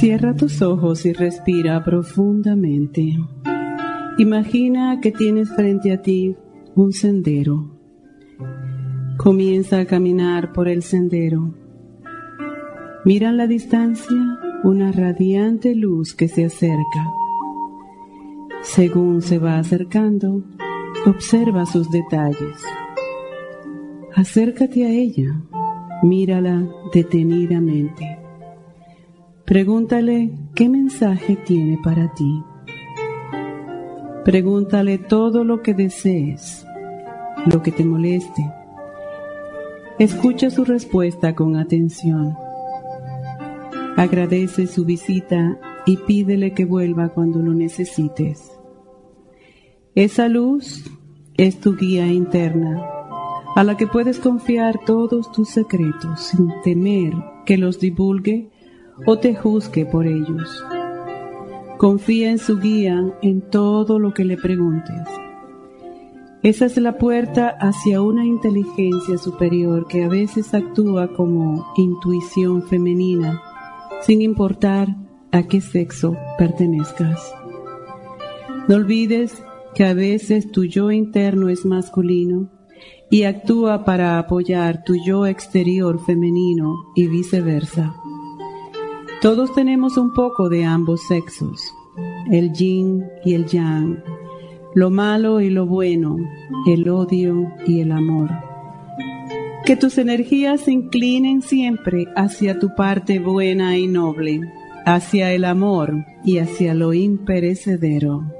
Cierra tus ojos y respira profundamente. Imagina que tienes frente a ti un sendero. Comienza a caminar por el sendero. Mira en la distancia una radiante luz que se acerca. Según se va acercando, observa sus detalles. Acércate a ella, mírala detenidamente. Pregúntale qué mensaje tiene para ti. Pregúntale todo lo que desees, lo que te moleste. Escucha su respuesta con atención. Agradece su visita y pídele que vuelva cuando lo necesites. Esa luz es tu guía interna, a la que puedes confiar todos tus secretos sin temer que los divulgue o te juzgue por ellos. Confía en su guía en todo lo que le preguntes. Esa es la puerta hacia una inteligencia superior que a veces actúa como intuición femenina, sin importar a qué sexo pertenezcas. No olvides que a veces tu yo interno es masculino y actúa para apoyar tu yo exterior femenino y viceversa. Todos tenemos un poco de ambos sexos, el yin y el yang, lo malo y lo bueno, el odio y el amor. Que tus energías se inclinen siempre hacia tu parte buena y noble, hacia el amor y hacia lo imperecedero.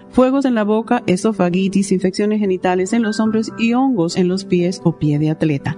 fuegos en la boca, esofagitis, infecciones genitales en los hombres y hongos en los pies o pie de atleta.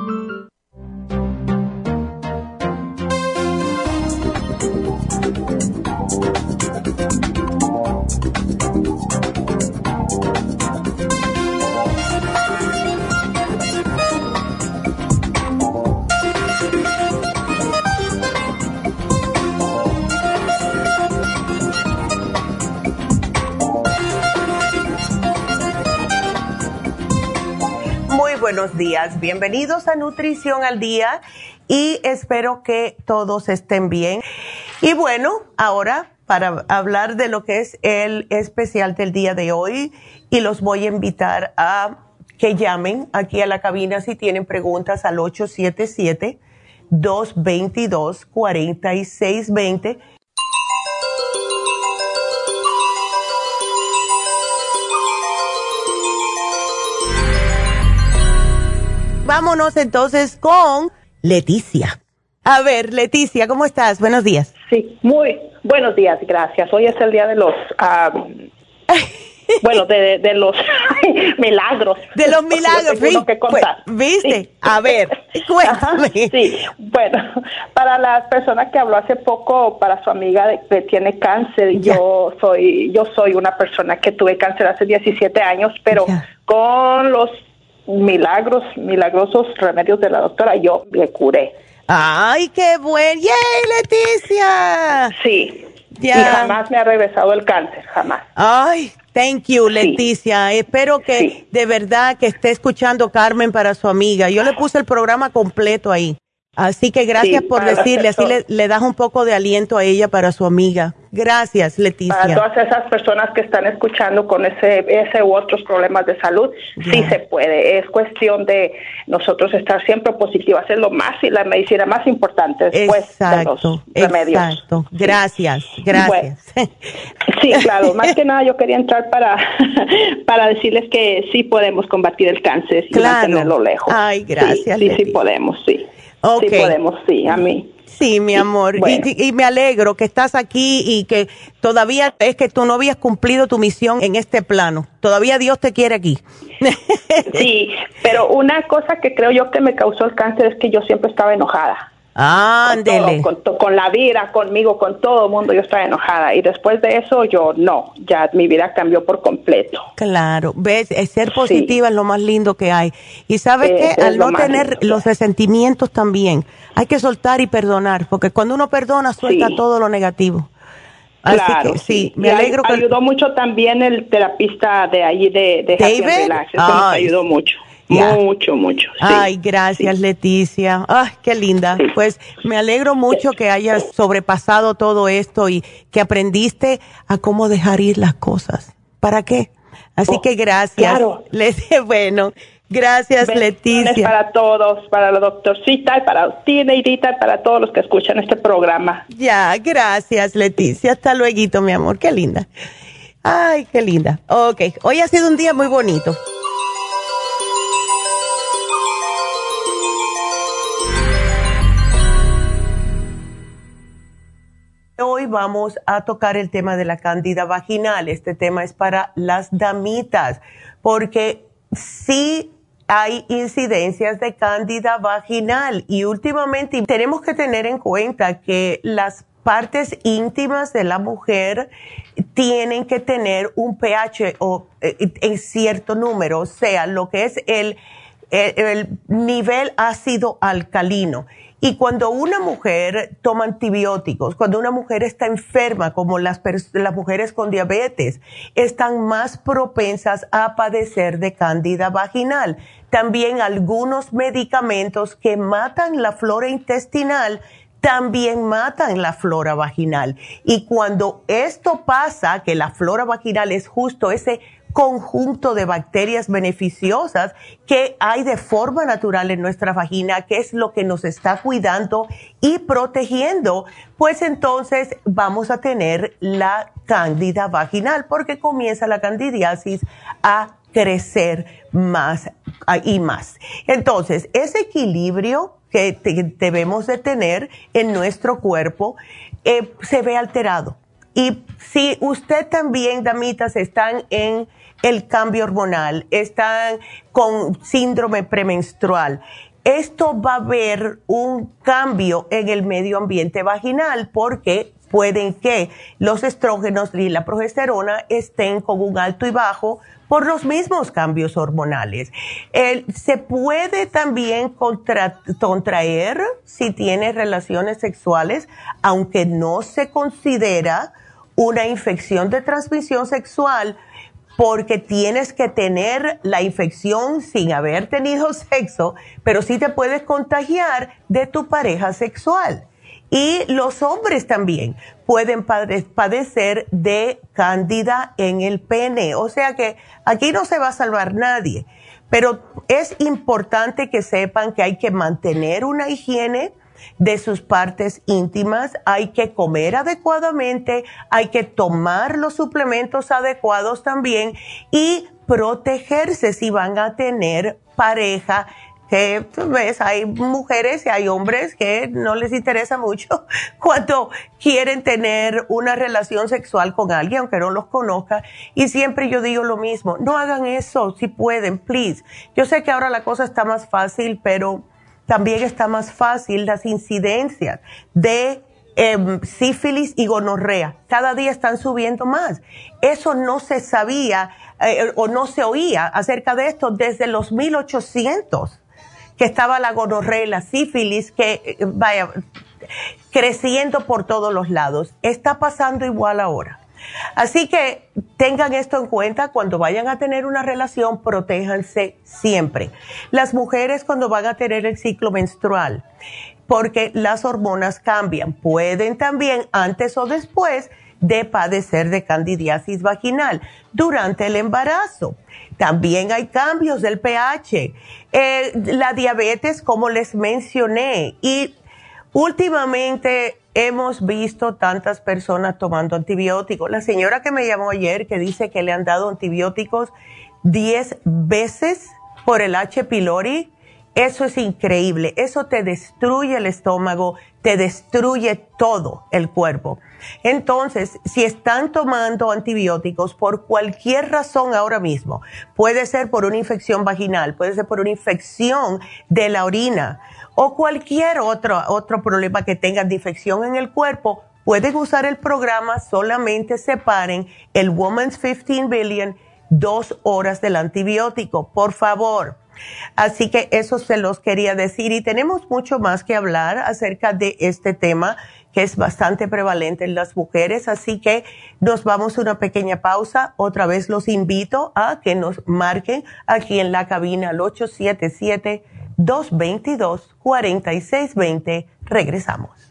Buenos días. Bienvenidos a Nutrición al Día y espero que todos estén bien. Y bueno, ahora para hablar de lo que es el especial del día de hoy y los voy a invitar a que llamen aquí a la cabina si tienen preguntas al 877 222 4620 vámonos entonces con Leticia. A ver, Leticia, ¿cómo estás? Buenos días. Sí, muy buenos días, gracias. Hoy es el día de los... bueno, de, de los milagros. De los milagros, que. Pues, ¿Viste? A ver, cuéntame. sí, bueno, para las personas que habló hace poco, para su amiga que tiene cáncer, yo soy yo soy una persona que tuve cáncer hace 17 años, pero con los milagros, milagrosos remedios de la doctora, yo me curé. ¡Ay, qué buen! ¡Yay, Leticia! Sí. Y jamás me ha regresado el cáncer, jamás. Ay, thank you, Leticia. Espero que de verdad que esté escuchando Carmen para su amiga. Yo le puse el programa completo ahí. Así que gracias por decirle, así le, das un poco de aliento a ella para su amiga. Gracias, Leticia. Para todas esas personas que están escuchando con ese, ese u otros problemas de salud, sí se puede. Es cuestión de nosotros estar siempre positivas. Es lo más, la medicina más importante después exacto, de los remedios. Exacto. Gracias, gracias. sí, claro. Más que nada yo quería entrar para, para decirles que sí podemos combatir el cáncer y mantenerlo lejos. Ay, gracias. Sí, sí, sí podemos, sí. Sí podemos, sí, a mí. Sí, mi amor. Y, me alegro que estás aquí y que todavía es que tú no habías cumplido tu misión en este plano. Todavía Dios te quiere aquí. sí, pero una cosa que creo yo que me causó el cáncer es que yo siempre estaba enojada. Ándele. Con, con, la vida, conmigo, con todo el mundo, yo estaba enojada. Y después de eso, yo no, ya mi vida cambió por completo. Claro, ves, ser positiva es lo más lindo que hay. Y sabes que al no tener los resentimientos también, hay que soltar y perdonar, porque cuando uno perdona, suelta todo lo negativo. Así claro, que, sí, me alegro que... Ayudó mucho también el terapista de allí de, de David. Relax, eso nos ayudó mucho. Mucho, mucho. Ay, gracias Leticia. Ay, qué linda. Pues me alegro mucho que hayas sobrepasado todo esto y que aprendiste a cómo dejar ir las cosas. ¿Para qué? Así oh, que gracias. Claro. bueno, gracias Leticia. Para todos, para la doctorcita y para ti, Neidita, y para todos los que escuchan este programa. Ya, gracias Leticia. Hasta luego, mi amor. Qué linda. Ay, qué linda. Ok, hoy ha sido un día muy bonito. Hoy vamos a tocar el tema de la cándida vaginal. Este tema es para las damitas, porque sí hay incidencias de cándida vaginal y últimamente tenemos que tener en cuenta que las partes íntimas de la mujer tienen que tener un pH o, eh, en cierto número, o sea, lo que es el, el nivel ácido alcalino. Y cuando una mujer toma antibióticos, cuando una mujer está enferma, como las, las mujeres con diabetes, están más propensas a padecer de cándida vaginal. También algunos medicamentos que matan la flora intestinal también matan la flora vaginal. Y cuando esto pasa, que la flora vaginal es justo ese conjunto de bacterias beneficiosas que hay de forma natural en nuestra vagina, que es lo que nos está cuidando y protegiendo, pues entonces vamos a tener la cándida vaginal, porque comienza la candidiasis a crecer más y más. Entonces, ese equilibrio que debemos de tener en nuestro cuerpo eh, se ve alterado. Y si usted también, damitas, están en el cambio hormonal, están con síndrome premenstrual. Esto va a haber un cambio en el medio ambiente vaginal porque pueden que los estrógenos y la progesterona estén con un alto y bajo por los mismos cambios hormonales. se puede también contraer si tiene relaciones sexuales, aunque no se considera una infección de transmisión sexual porque tienes que tener la infección sin haber tenido sexo, pero sí te puedes contagiar de tu pareja sexual. Y los hombres también pueden padecer de cándida en el pene. O sea que aquí no se va a salvar nadie. Pero es importante que sepan que hay que mantener una higiene de sus partes íntimas, hay que comer adecuadamente, hay que tomar los suplementos adecuados también y protegerse si van a tener pareja que ves, hay mujeres y hay hombres que no les interesa mucho cuando quieren tener una relación sexual con alguien, aunque no los conozca. Y siempre yo digo lo mismo, no hagan eso si pueden, please. Yo sé que ahora la cosa está más fácil, pero también está más fácil las incidencias de em, sífilis y gonorrea. Cada día están subiendo más. Eso no se sabía eh, o no se oía acerca de esto desde los 1800 que estaba la gonorrea y la sífilis, que eh, vaya creciendo por todos los lados. Está pasando igual ahora. Así que tengan esto en cuenta cuando vayan a tener una relación, protéjanse siempre. Las mujeres cuando van a tener el ciclo menstrual, porque las hormonas cambian, pueden también antes o después de padecer de candidiasis vaginal durante el embarazo. También hay cambios del pH. Eh, la diabetes, como les mencioné, y últimamente hemos visto tantas personas tomando antibióticos. La señora que me llamó ayer que dice que le han dado antibióticos 10 veces por el H. pylori, eso es increíble. Eso te destruye el estómago, te destruye todo el cuerpo. Entonces, si están tomando antibióticos por cualquier razón ahora mismo, puede ser por una infección vaginal, puede ser por una infección de la orina o cualquier otro, otro problema que tengan de infección en el cuerpo, pueden usar el programa, solamente separen el Woman's 15 Billion dos horas del antibiótico, por favor. Así que eso se los quería decir y tenemos mucho más que hablar acerca de este tema que es bastante prevalente en las mujeres. Así que nos vamos a una pequeña pausa. Otra vez los invito a que nos marquen aquí en la cabina al 877-222-4620. Regresamos.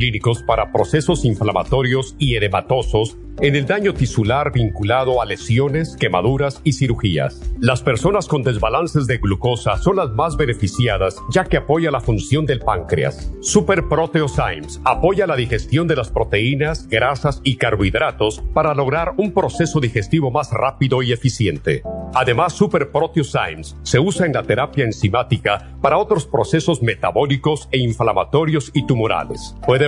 clínicos para procesos inflamatorios y edematosos en el daño tisular vinculado a lesiones, quemaduras y cirugías. Las personas con desbalances de glucosa son las más beneficiadas ya que apoya la función del páncreas. Super Proteosymes apoya la digestión de las proteínas, grasas y carbohidratos para lograr un proceso digestivo más rápido y eficiente. Además, Super Proteosymes se usa en la terapia enzimática para otros procesos metabólicos e inflamatorios y tumorales. Puede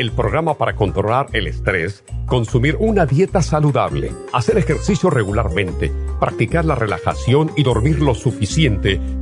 El programa para controlar el estrés, consumir una dieta saludable, hacer ejercicio regularmente, practicar la relajación y dormir lo suficiente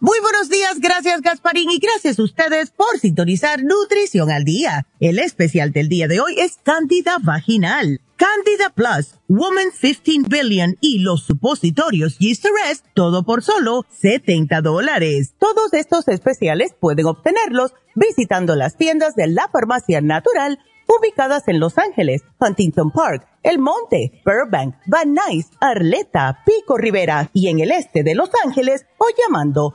Muy buenos días, gracias Gasparín y gracias a ustedes por sintonizar Nutrición al Día. El especial del día de hoy es Candida Vaginal. Candida Plus, Woman 15 Billion y los supositorios Yeast Rest, todo por solo 70 dólares. Todos estos especiales pueden obtenerlos visitando las tiendas de la Farmacia Natural ubicadas en Los Ángeles, Huntington Park, El Monte, Burbank, Van Nuys, Arleta, Pico Rivera y en el este de Los Ángeles o llamando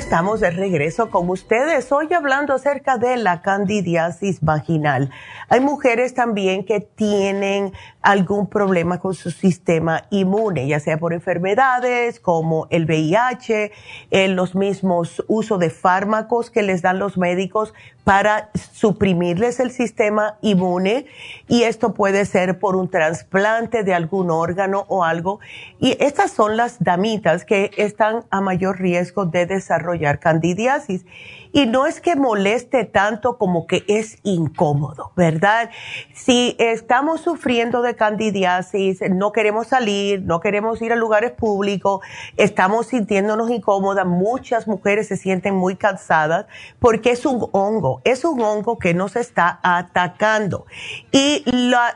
Estamos de regreso con ustedes, hoy hablando acerca de la candidiasis vaginal. Hay mujeres también que tienen algún problema con su sistema inmune, ya sea por enfermedades como el VIH, eh, los mismos uso de fármacos que les dan los médicos para suprimirles el sistema inmune y esto puede ser por un trasplante de algún órgano o algo. Y estas son las damitas que están a mayor riesgo de desarrollar candidiasis. Y no es que moleste tanto como que es incómodo, ¿verdad? Si estamos sufriendo de candidiasis, no queremos salir, no queremos ir a lugares públicos, estamos sintiéndonos incómodas, muchas mujeres se sienten muy cansadas porque es un hongo, es un hongo que nos está atacando. Y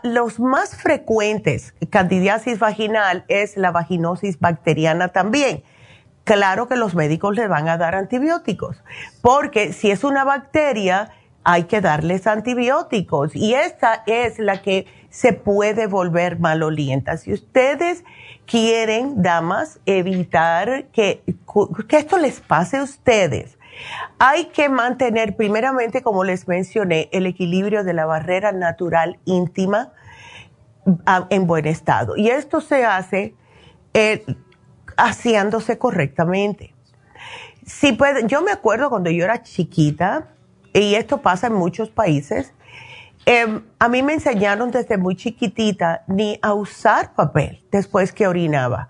los más frecuentes, candidiasis vaginal, es la vaginosis bacteriana también claro que los médicos le van a dar antibióticos, porque si es una bacteria, hay que darles antibióticos y esta es la que se puede volver malolienta. Si ustedes quieren, damas, evitar que, que esto les pase a ustedes, hay que mantener primeramente, como les mencioné, el equilibrio de la barrera natural íntima ah, en buen estado. Y esto se hace eh, haciéndose correctamente. Si yo me acuerdo cuando yo era chiquita, y esto pasa en muchos países, em, a mí me enseñaron desde muy chiquitita ni a usar papel después que orinaba.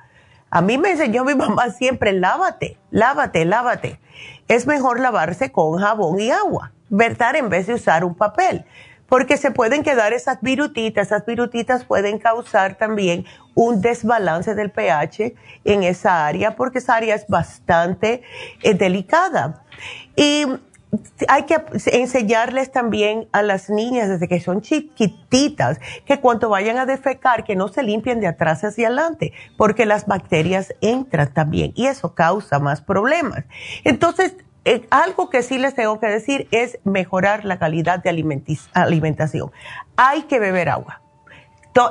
A mí me enseñó mi mamá siempre, lávate, lávate, lávate. Es mejor lavarse con jabón y agua, ¿verdad? En vez de usar un papel porque se pueden quedar esas virutitas. Esas virutitas pueden causar también un desbalance del pH en esa área, porque esa área es bastante eh, delicada. Y hay que enseñarles también a las niñas desde que son chiquititas que cuando vayan a defecar que no se limpien de atrás hacia adelante porque las bacterias entran también y eso causa más problemas. Entonces eh, algo que sí les tengo que decir es mejorar la calidad de alimentación. Hay que beber agua.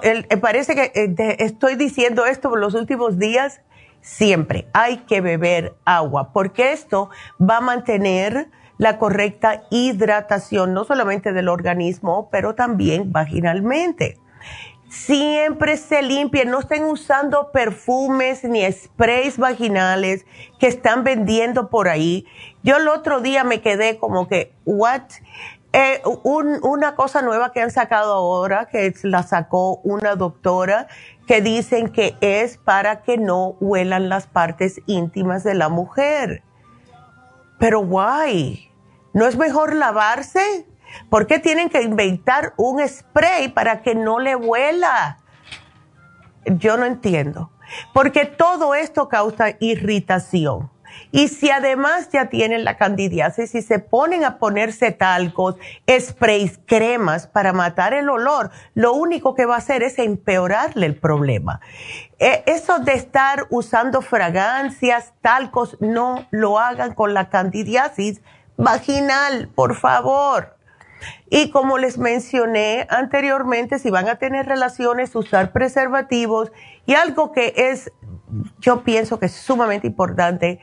Eh, parece que eh, estoy diciendo esto por los últimos días. Siempre hay que beber agua porque esto va a mantener la correcta hidratación, no solamente del organismo, pero también vaginalmente siempre se limpien, no estén usando perfumes ni sprays vaginales que están vendiendo por ahí. Yo el otro día me quedé como que, what? Eh, una cosa nueva que han sacado ahora, que la sacó una doctora, que dicen que es para que no huelan las partes íntimas de la mujer. Pero why? ¿No es mejor lavarse? ¿Por qué tienen que inventar un spray para que no le vuela? Yo no entiendo. Porque todo esto causa irritación. Y si además ya tienen la candidiasis y se ponen a ponerse talcos, sprays, cremas para matar el olor, lo único que va a hacer es empeorarle el problema. E, eso de estar usando fragancias, talcos, no lo hagan con la candidiasis vaginal, por favor. Y como les mencioné anteriormente, si van a tener relaciones, usar preservativos y algo que es, yo pienso que es sumamente importante,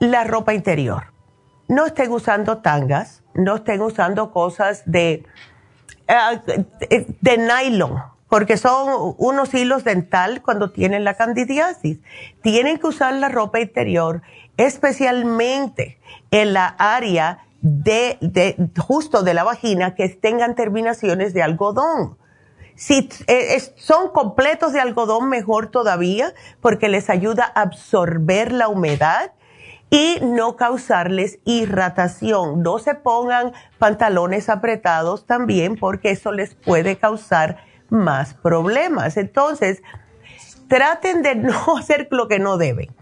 la ropa interior. No estén usando tangas, no estén usando cosas de, eh, de nylon, porque son unos hilos dental cuando tienen la candidiasis. Tienen que usar la ropa interior, especialmente en la área de, de, justo de la vagina que tengan terminaciones de algodón. Si eh, son completos de algodón, mejor todavía, porque les ayuda a absorber la humedad y no causarles irritación. No se pongan pantalones apretados también, porque eso les puede causar más problemas. Entonces, traten de no hacer lo que no deben.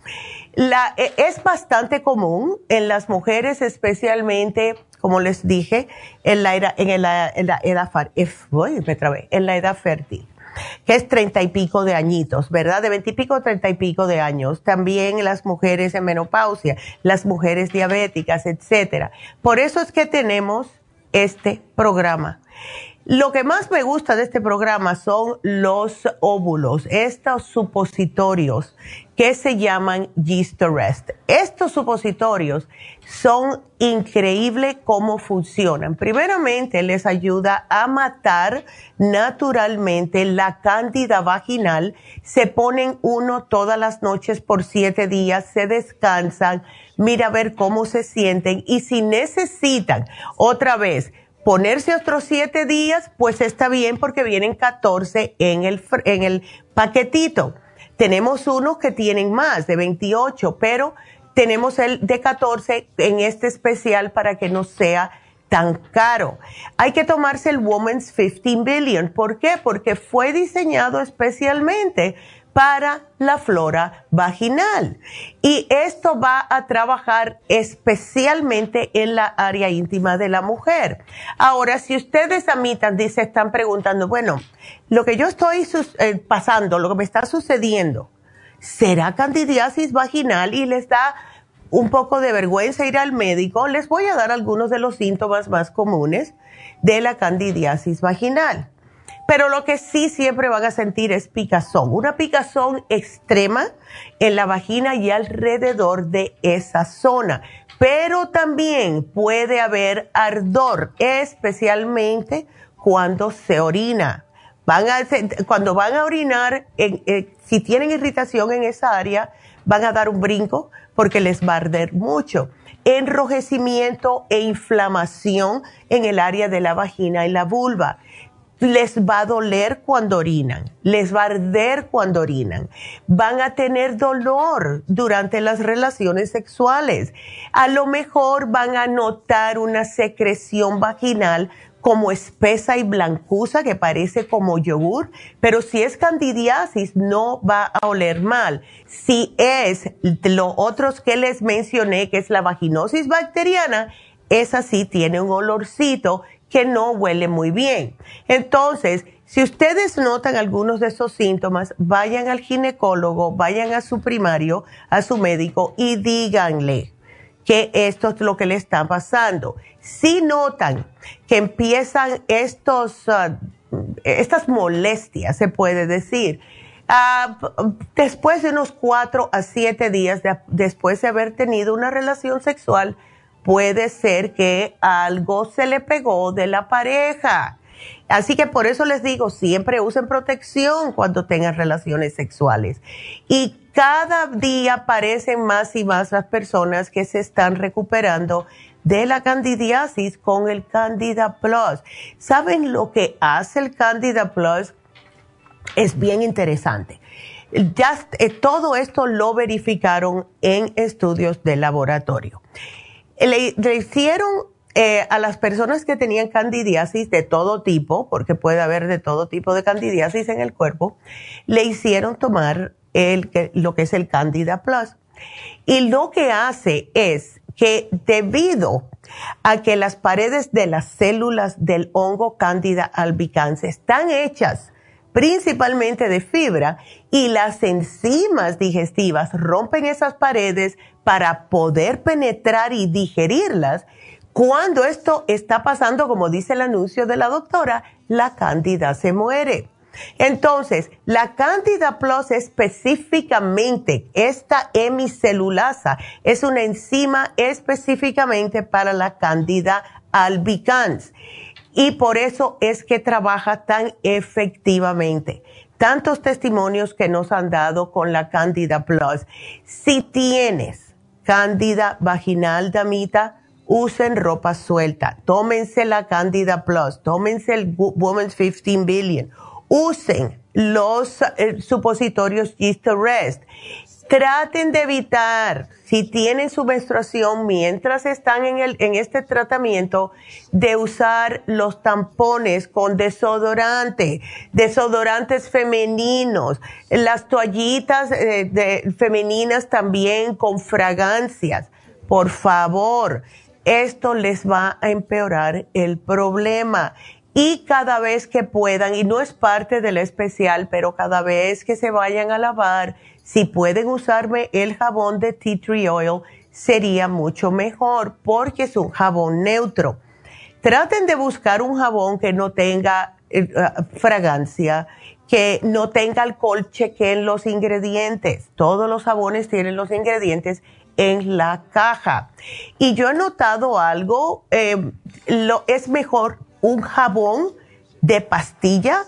E, es bastante común en las mujeres, especialmente, como les dije, en la, edad, en la, en la edad, en la edad fértil, que es treinta y pico de añitos, ¿verdad? De veintipico a treinta y pico de años. También las mujeres en menopausia, las mujeres diabéticas, etcétera. Por eso es que tenemos este programa. Lo que más me gusta de este programa son los óvulos, estos supositorios que se llaman Yeast. Estos supositorios son increíbles cómo funcionan. Primeramente, les ayuda a matar naturalmente la cándida vaginal. Se ponen uno todas las noches por siete días, se descansan, mira a ver cómo se sienten y si necesitan otra vez ponerse otros siete días, pues está bien porque vienen 14 en el, en el paquetito. Tenemos unos que tienen más, de 28, pero tenemos el de 14 en este especial para que no sea tan caro. Hay que tomarse el Woman's 15 Billion. ¿Por qué? Porque fue diseñado especialmente para la flora vaginal. Y esto va a trabajar especialmente en la área íntima de la mujer. Ahora, si ustedes a mí se están preguntando, bueno, lo que yo estoy eh, pasando, lo que me está sucediendo, ¿será candidiasis vaginal? Y les da un poco de vergüenza ir al médico. Les voy a dar algunos de los síntomas más comunes de la candidiasis vaginal. Pero lo que sí siempre van a sentir es picazón, una picazón extrema en la vagina y alrededor de esa zona. Pero también puede haber ardor, especialmente cuando se orina. Van a, cuando van a orinar, si tienen irritación en esa área, van a dar un brinco porque les va a arder mucho. Enrojecimiento e inflamación en el área de la vagina y la vulva les va a doler cuando orinan, les va a arder cuando orinan, van a tener dolor durante las relaciones sexuales, a lo mejor van a notar una secreción vaginal como espesa y blancuza que parece como yogur, pero si es candidiasis no va a oler mal. Si es lo otros que les mencioné, que es la vaginosis bacteriana, esa sí tiene un olorcito que no huele muy bien. Entonces, si ustedes notan algunos de esos síntomas, vayan al ginecólogo, vayan a su primario, a su médico y díganle que esto es lo que le está pasando. Si notan que empiezan estos, ah, estas molestias, se puede decir, ah, después de unos cuatro a siete días después de haber tenido una relación sexual, puede ser que algo se le pegó de la pareja. Así que por eso les digo, siempre usen protección cuando tengan relaciones sexuales. Y cada día aparecen más y más las personas que se están recuperando de la candidiasis con el Candida Plus. ¿Saben lo que hace el Candida Plus? Es bien interesante. Ya, eh, todo esto lo verificaron en estudios de laboratorio le, hicieron eh, a las personas que tenían candidiasis de todo tipo, porque puede haber de todo tipo de candidiasis en el cuerpo, le hicieron tomar el, lo que es el Candida Plus. Y lo que hace es que debido a que las paredes de las células del hongo Candida albicans están hechas principalmente de fibra, y las enzimas digestivas rompen esas paredes para poder penetrar y digerirlas. Cuando esto está pasando, como dice el anuncio de la doctora, la cándida se muere. Entonces, la Candida Plus específicamente, esta hemicelulasa, es una enzima específicamente para la Candida albicans y por eso es que trabaja tan efectivamente. Tantos testimonios que nos han dado con la Candida Plus. Si tienes Candida vaginal, damita, usen ropa suelta. Tómense la Candida Plus, tómense el Women's 15 Billion. Usen los eh, supositorios Yeast Rest Traten de evitar, si tienen su menstruación mientras están en, el, en este tratamiento, de usar los tampones con desodorante, desodorantes femeninos, las toallitas eh, femeninas también con fragancias. Por favor, esto les va a empeorar el problema. Y cada vez que puedan, y no es parte del especial, pero cada vez que se vayan a lavar, si pueden usarme el jabón de tea tree oil, sería mucho mejor porque es un jabón neutro. traten de buscar un jabón que no tenga eh, fragancia, que no tenga alcohol, chequen los ingredientes. Todos los jabones tienen los ingredientes en la caja. Y yo he notado algo, eh, lo, es mejor un jabón de pastilla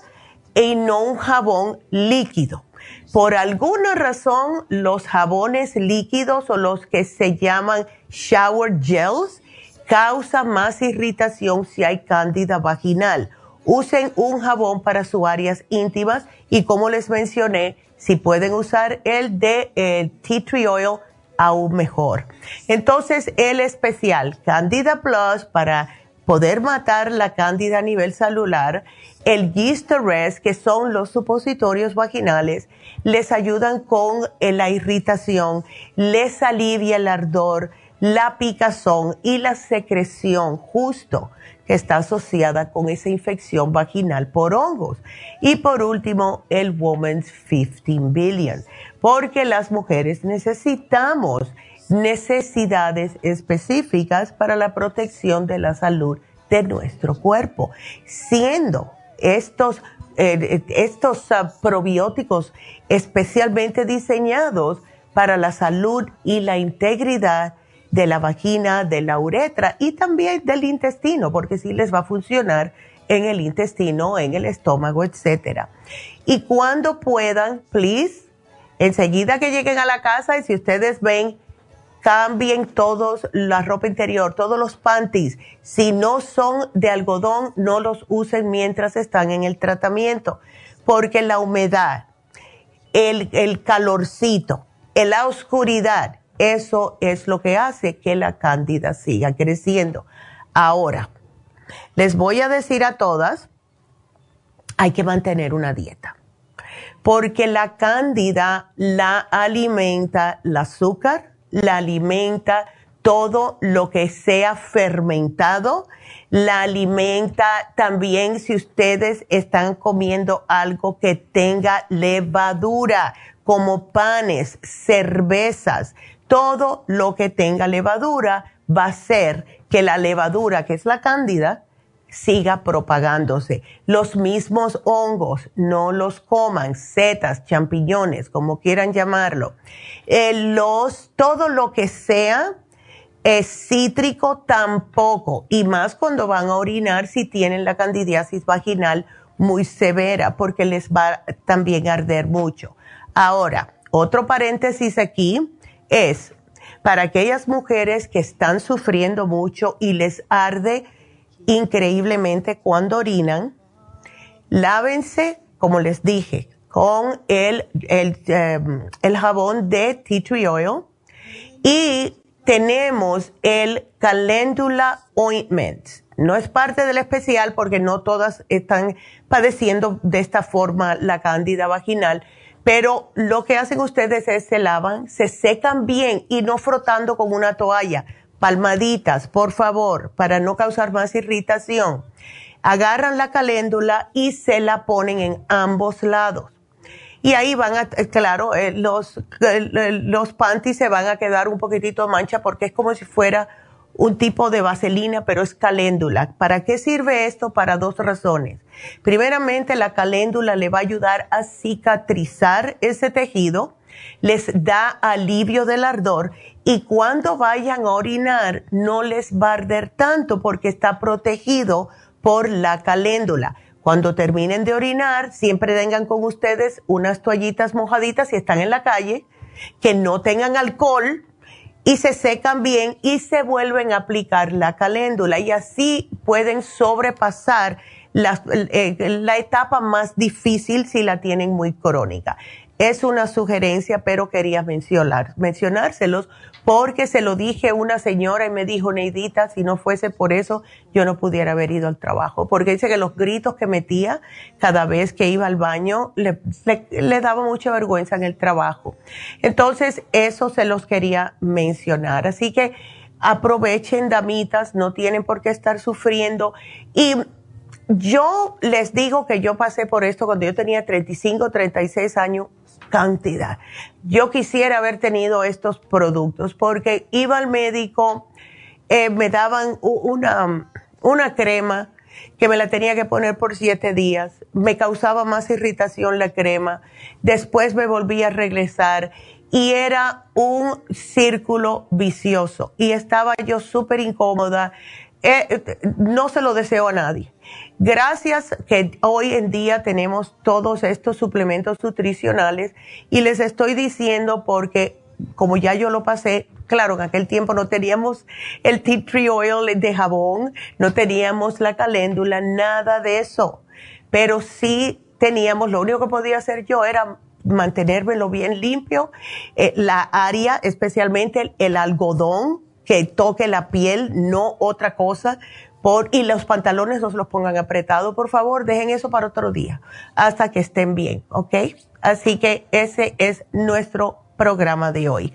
y no un jabón líquido. Por alguna razón, los jabones líquidos o los que se llaman shower gels causan más irritación si hay cándida vaginal. Usen un jabón para sus áreas íntimas y como les mencioné, si pueden usar el de el tea tree oil, aún mejor. Entonces, el especial Candida Plus para poder matar la cándida a nivel celular, el Yeast Rest, que son los supositorios vaginales, les ayudan con eh, la irritación, les alivia el ardor, la picazón y la secreción justo que está asociada con esa infección vaginal por hongos. Y por último, el Woman's 15 Billion, porque las mujeres necesitamos necesidades específicas para la protección de la salud de nuestro cuerpo, siendo estos, eh, estos probióticos especialmente diseñados para la salud y la integridad de la vagina, de la uretra y también del intestino, porque sí les va a funcionar en el intestino, en el estómago, etcétera. Y cuando puedan, please, enseguida que lleguen a la casa y si ustedes ven cambien todos la ropa interior, todos los panties. Si no son de algodón, no los usen mientras están en el tratamiento, porque la humedad, el, el calorcito, la oscuridad, eso es lo que hace que la cándida siga creciendo. Ahora, les voy a decir a todas, hay que mantener una dieta, porque la cándida la alimenta el azúcar, la alimenta todo lo que sea fermentado, la alimenta también si ustedes están comiendo algo que tenga levadura, como panes, cervezas, todo lo que tenga levadura va a hacer que la levadura, que es la cándida, siga propagándose. Los mismos hongos, no los coman, setas, champiñones, como quieran llamarlo. Eh, los, todo lo que sea es cítrico tampoco, y más cuando van a orinar si tienen la candidiasis vaginal muy severa, porque les va también a arder mucho. Ahora, otro paréntesis aquí es para aquellas mujeres que están sufriendo mucho y les arde, increíblemente cuando orinan, lávense, como les dije, con el, el, em, el jabón de tea tree oil y tenemos el calendula ointment. No es parte del especial porque no todas están padeciendo de esta forma la cándida vaginal, pero lo que hacen ustedes es se lavan, se secan bien y no frotando con una toalla palmaditas, por favor, para no causar más irritación. Agarran la caléndula y se la ponen en ambos lados. Y ahí van a, eh, claro, eh, los, eh, los panties se van a quedar un poquitito mancha porque es como si fuera un tipo de vaselina, pero es caléndula. ¿Para qué sirve esto? Para dos razones. Primeramente, la caléndula le va a ayudar a cicatrizar ese tejido les da alivio del ardor y cuando vayan a orinar no les va a arder tanto porque está protegido por la caléndula. Cuando terminen de orinar, siempre tengan con ustedes unas toallitas mojaditas si están en la calle, que no tengan alcohol y se secan bien y se vuelven a aplicar la caléndula y así pueden sobrepasar la, la etapa más difícil si la tienen muy crónica. Es una sugerencia, pero quería mencionar, mencionárselos porque se lo dije a una señora y me dijo, Neidita, si no fuese por eso, yo no pudiera haber ido al trabajo. Porque dice que los gritos que metía cada vez que iba al baño le, le daba mucha vergüenza en el trabajo. Entonces, eso se los quería mencionar. Así que aprovechen, damitas, no tienen por qué estar sufriendo. Y yo les digo que yo pasé por esto cuando yo tenía 35, 36 años cantidad. Yo quisiera haber tenido estos productos porque iba al médico, eh, me daban una, una crema que me la tenía que poner por siete días. Me causaba más irritación la crema. Después me volví a regresar y era un círculo vicioso y estaba yo súper incómoda. Eh, no se lo deseo a nadie. Gracias que hoy en día tenemos todos estos suplementos nutricionales y les estoy diciendo porque como ya yo lo pasé, claro, en aquel tiempo no teníamos el tea tree oil de jabón, no teníamos la caléndula, nada de eso. Pero sí teníamos, lo único que podía hacer yo era mantenérmelo bien limpio, eh, la área, especialmente el, algodón que toque la piel, no otra cosa. Por, y los pantalones no se los pongan apretados, por favor, dejen eso para otro día, hasta que estén bien, ¿ok? Así que ese es nuestro programa de hoy.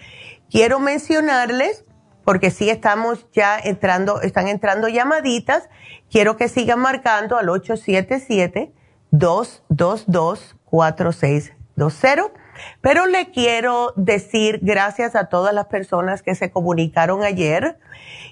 Quiero mencionarles, porque sí estamos ya entrando, están entrando llamaditas, quiero que sigan marcando al 877-222-4620. Pero le quiero decir gracias a todas las personas que se comunicaron ayer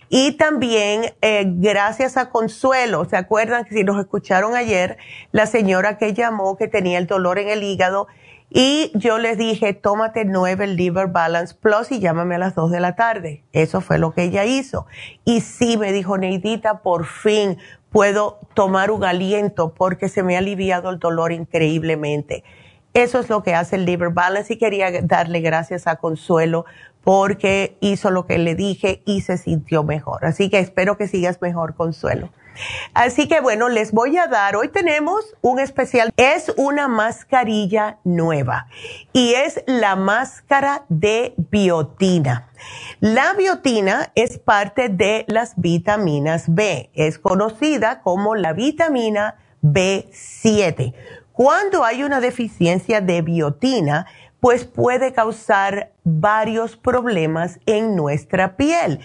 y también eh, gracias a Consuelo. ¿Se acuerdan que si nos escucharon ayer, la señora que llamó que tenía el dolor en el hígado y yo les dije, tómate nueve Liver Balance Plus y llámame a las dos de la tarde. Eso fue lo que ella hizo. Y sí, me dijo Neidita, por fin puedo tomar un aliento porque se me ha aliviado el dolor increíblemente. Eso es lo que hace el Liver Balance y quería darle gracias a Consuelo porque hizo lo que le dije y se sintió mejor. Así que espero que sigas mejor, Consuelo. Así que bueno, les voy a dar, hoy tenemos un especial, es una mascarilla nueva y es la máscara de biotina. La biotina es parte de las vitaminas B, es conocida como la vitamina B7. Cuando hay una deficiencia de biotina, pues puede causar varios problemas en nuestra piel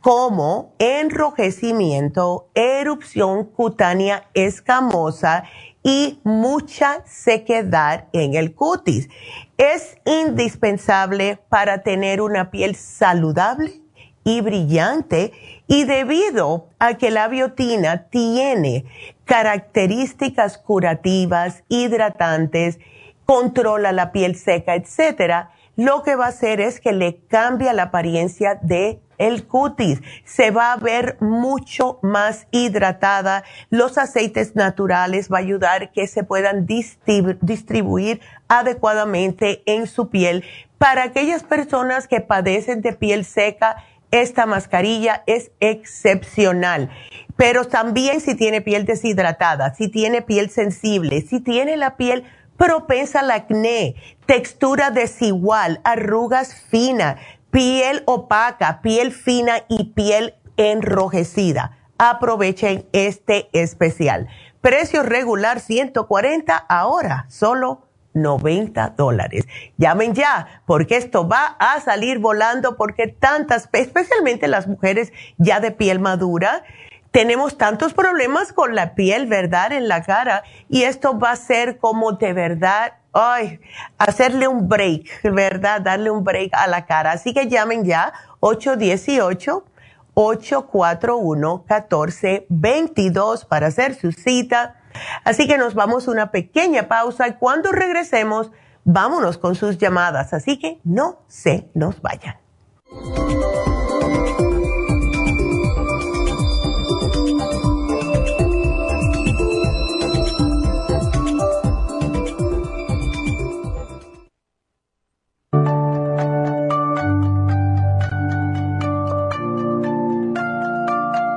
como enrojecimiento, erupción cutánea escamosa y mucha sequedad en el cutis. Es indispensable para tener una piel saludable y brillante y debido a que la biotina tiene características curativas, hidratantes, controla la piel seca, etcétera, lo que va a hacer es que le cambia la apariencia de el cutis se va a ver mucho más hidratada. Los aceites naturales va a ayudar que se puedan distribuir adecuadamente en su piel. Para aquellas personas que padecen de piel seca, esta mascarilla es excepcional. Pero también si tiene piel deshidratada, si tiene piel sensible, si tiene la piel propensa al acné, textura desigual, arrugas finas, piel opaca, piel fina y piel enrojecida. Aprovechen este especial. Precio regular 140, ahora solo 90 dólares. Llamen ya, porque esto va a salir volando porque tantas, especialmente las mujeres ya de piel madura, tenemos tantos problemas con la piel, ¿verdad? En la cara. Y esto va a ser como de verdad ay, hacerle un break, ¿verdad? Darle un break a la cara. Así que llamen ya 818-841-1422 para hacer su cita. Así que nos vamos a una pequeña pausa y cuando regresemos, vámonos con sus llamadas. Así que no se nos vayan.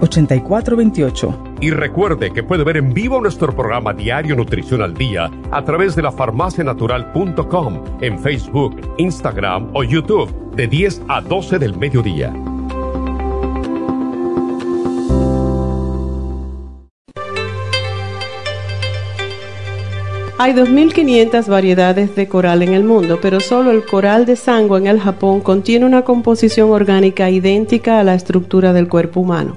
1-800-227-8428 Y recuerde que puede ver en vivo nuestro programa Diario Nutrición al Día a través de la farmacianatural.com en Facebook, Instagram o YouTube de 10 a 12 del mediodía. Hay 2.500 variedades de coral en el mundo, pero solo el coral de sangre en el Japón contiene una composición orgánica idéntica a la estructura del cuerpo humano.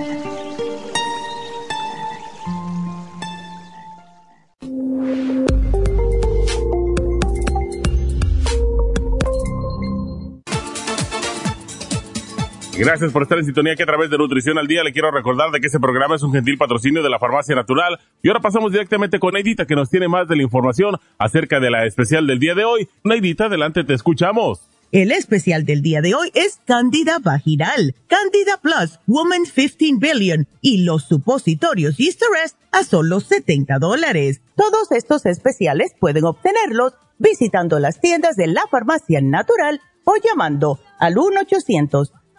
Gracias por estar en sintonía que a través de Nutrición al Día le quiero recordar de que este programa es un gentil patrocinio de la Farmacia Natural. Y ahora pasamos directamente con Neidita que nos tiene más de la información acerca de la especial del día de hoy. Neidita, adelante, te escuchamos. El especial del día de hoy es Candida Vaginal, Candida Plus, Woman 15 Billion y los supositorios Easter a solo 70 dólares. Todos estos especiales pueden obtenerlos visitando las tiendas de la Farmacia Natural o llamando al 1 800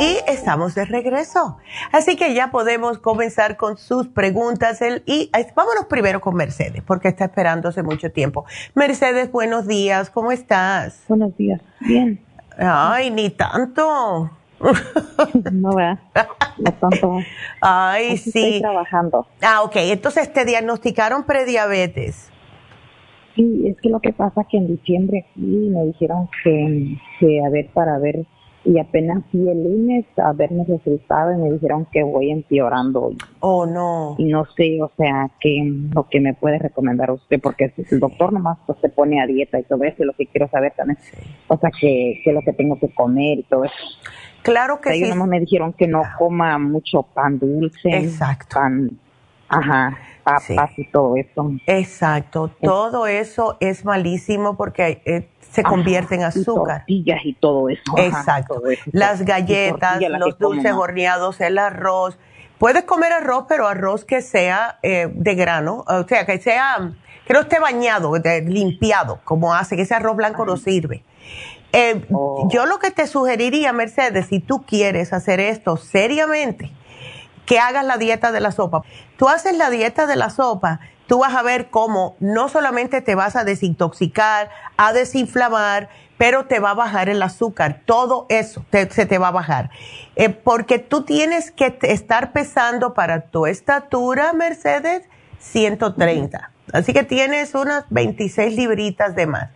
Y estamos de regreso. Así que ya podemos comenzar con sus preguntas. y vámonos primero con Mercedes, porque está esperando hace mucho tiempo. Mercedes, buenos días. ¿Cómo estás? Buenos días. Bien. Ay, ni tanto. no, vea. No tanto. Ay, sí. Estoy trabajando. Ah, ok. Entonces te diagnosticaron prediabetes. Sí, es que lo que pasa que en diciembre aquí me dijeron que, que a ver, para ver y apenas fui el lunes a ver mis resultados y me dijeron que voy empeorando. Oh, no. Y no sé, o sea, qué lo que me puede recomendar usted, porque el doctor nomás pues, se pone a dieta y todo eso, y lo que quiero saber también, o sea, que, es lo que tengo que comer y todo eso. Claro que sí. Ellos me dijeron que no coma mucho pan dulce. Exacto. Pan, ajá, papas y todo eso. Exacto. Todo eso es malísimo porque... Se convierte en azúcar. Y tortillas y todo eso. Exacto. Las galletas, los dulces horneados, el arroz. Puedes comer arroz, pero arroz que sea eh, de grano, o sea, que sea, que no esté bañado, limpiado, como hace, que ese arroz blanco no sirve. Eh, oh. Yo lo que te sugeriría, Mercedes, si tú quieres hacer esto seriamente, que hagas la dieta de la sopa. Tú haces la dieta de la sopa, tú vas a ver cómo no solamente te vas a desintoxicar, a desinflamar, pero te va a bajar el azúcar, todo eso se te va a bajar. Eh, porque tú tienes que estar pesando para tu estatura, Mercedes, 130. Así que tienes unas 26 libritas de más.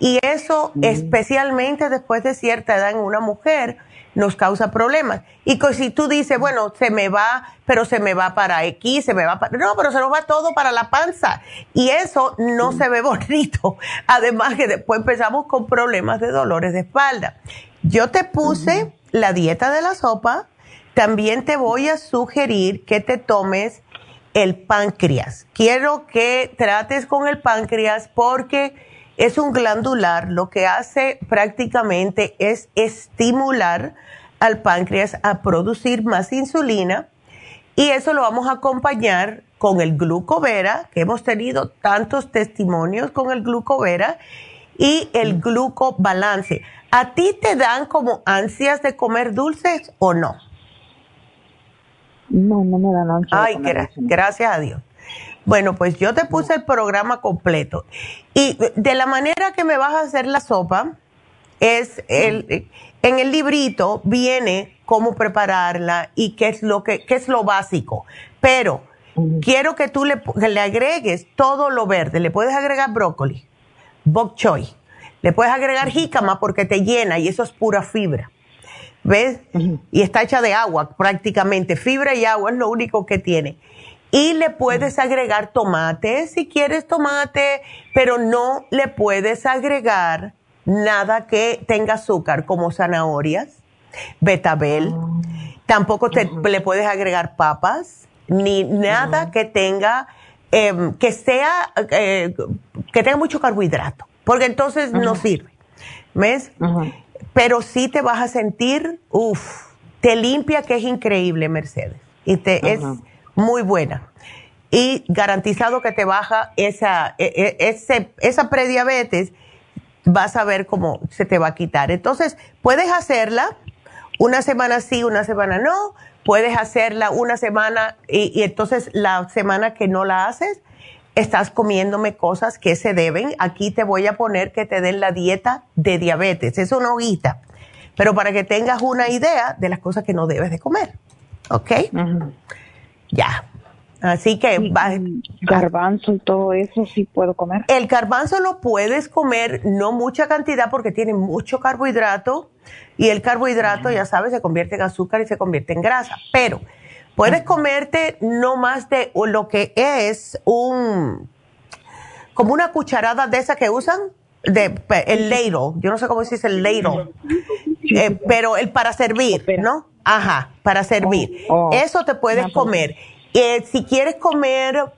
Y eso, especialmente después de cierta edad en una mujer, nos causa problemas. Y si tú dices, bueno, se me va, pero se me va para X, se me va para... No, pero se nos va todo para la panza. Y eso no se ve bonito. Además que después empezamos con problemas de dolores de espalda. Yo te puse la dieta de la sopa. También te voy a sugerir que te tomes el páncreas. Quiero que trates con el páncreas porque es un glandular. Lo que hace prácticamente es estimular al páncreas a producir más insulina y eso lo vamos a acompañar con el glucovera, que hemos tenido tantos testimonios con el glucovera, y el glucobalance. ¿A ti te dan como ansias de comer dulces o no? No, no me dan ansias. Ay, gracias a Dios. Bueno, pues yo te puse el programa completo. Y de la manera que me vas a hacer la sopa, es el, en el librito viene cómo prepararla y qué es lo que qué es lo básico. Pero quiero que tú le, le, agregues todo lo verde. Le puedes agregar brócoli, bok choy. Le puedes agregar jícama porque te llena y eso es pura fibra. ¿Ves? Y está hecha de agua prácticamente. Fibra y agua es lo único que tiene. Y le puedes agregar tomate si quieres tomate, pero no le puedes agregar nada que tenga azúcar como zanahorias, betabel. Tampoco te, le puedes agregar papas, ni nada que tenga, em, que sea, eh, que tenga mucho carbohidrato, porque entonces no sirve. ¿Ves? Pero sí te vas a sentir, uff, te limpia, que es increíble, Mercedes. Y te, es muy buena. Y garantizado que te baja esa, e, e, esa prediabetes vas a ver cómo se te va a quitar. Entonces, puedes hacerla una semana sí, una semana no. Puedes hacerla una semana y, entonces la semana que no la haces, estás comiéndome cosas que se deben. Aquí te voy a poner que te den la dieta de diabetes. Es una hojita. Pero para que tengas una idea de las cosas que no debes de comer. ¿Ok? Ya. Así que garbanzo y todo eso sí puedo comer. El garbanzo lo puedes comer, no mucha cantidad porque tiene mucho carbohidrato y el carbohidrato, ya sabes, se convierte en azúcar y se convierte en grasa. Pero puedes comerte no más de lo que es un, como una cucharada de esa que usan, de el ladle, yo no sé cómo se dice el ladle, eh, pero el para servir, ¿no? Ajá, para servir. Oh, oh. Eso te puedes comer. Eh, si quieres comer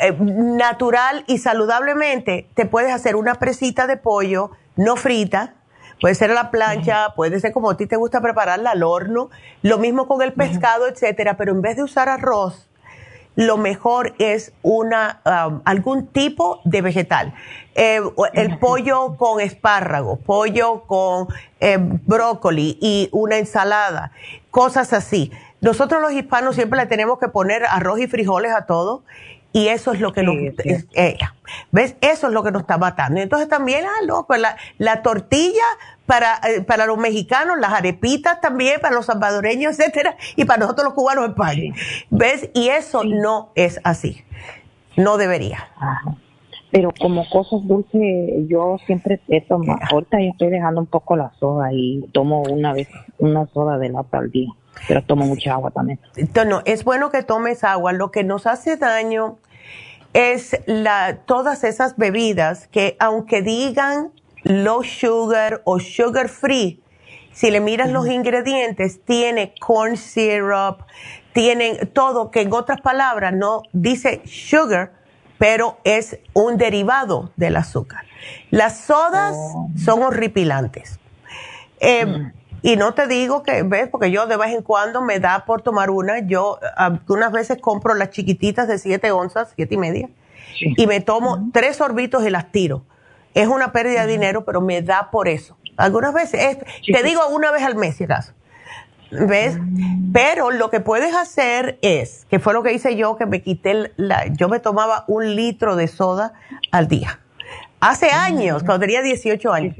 eh, natural y saludablemente, te puedes hacer una presita de pollo no frita. Puede ser a la plancha, puede ser como a ti te gusta prepararla al horno. Lo mismo con el pescado, etcétera. Pero en vez de usar arroz, lo mejor es una algún tipo de vegetal. Eh, el pollo con espárrago, pollo con brócoli y una ensalada, cosas así. Nosotros los hispanos siempre le tenemos que poner arroz y frijoles a todo y eso es lo que nos eh, ves eso es lo que nos está matando. Entonces también ah no pues la, la tortilla para eh, para los mexicanos las arepitas también para los salvadoreños etcétera y para nosotros los cubanos el pan ves y eso no es así. No debería. Pero como cosas dulces yo siempre he tomado ahorita yo estoy dejando un poco la soda y tomo una vez una soda de lata al día pero tomo mucha agua también. No, es bueno que tomes agua. Lo que nos hace daño es la, todas esas bebidas que aunque digan low sugar o sugar free, si le miras los ingredientes, tiene corn syrup, tienen todo, que en otras palabras no dice sugar, pero es un derivado del azúcar. Las sodas oh. son horripilantes. Eh, mm. Y no te digo que, ves, porque yo de vez en cuando me da por tomar una. Yo algunas veces compro las chiquititas de 7 onzas, siete y media, y me tomo tres sorbitos y las tiro. Es una pérdida de dinero, pero me da por eso. Algunas veces, te digo una vez al mes, si acaso. ¿Ves? Mm. Pero lo que puedes hacer es, que fue lo que hice yo, que me quité la, yo me tomaba un litro de soda al día. Hace mm. años, cuando tenía 18 años.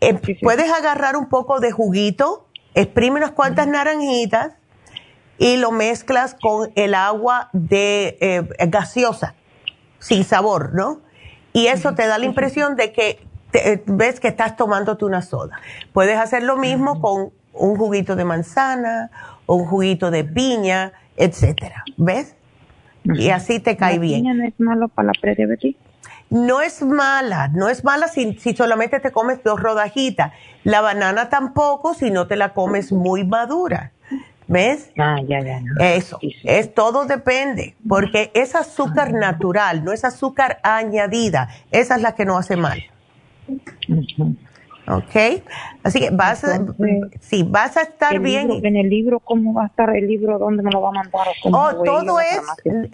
Eh, puedes agarrar un poco de juguito, exprime unas cuantas naranjitas y lo mezclas con el agua de eh, gaseosa, sin sabor, ¿no? Y eso te da la impresión de que eh, ves que estás tomándote una soda. Puedes hacer lo mismo con un juguito de manzana o un juguito de piña, etcétera, ¿ves? Y así te cae bien. ¿La piña no es malo para la prediabetes? no es mala, no es mala si, solamente te comes dos rodajitas. La banana tampoco si no te la comes muy madura. ¿Ves? Ah, ya, ya. Eso, es todo depende, porque es azúcar natural, no es azúcar añadida. Esa es la que no hace mal. ¿Ok? Así que vas, a, sí, vas a estar bien. en el libro, ¿cómo va a estar el libro? ¿Dónde me lo va a mandar? oh, todo, es,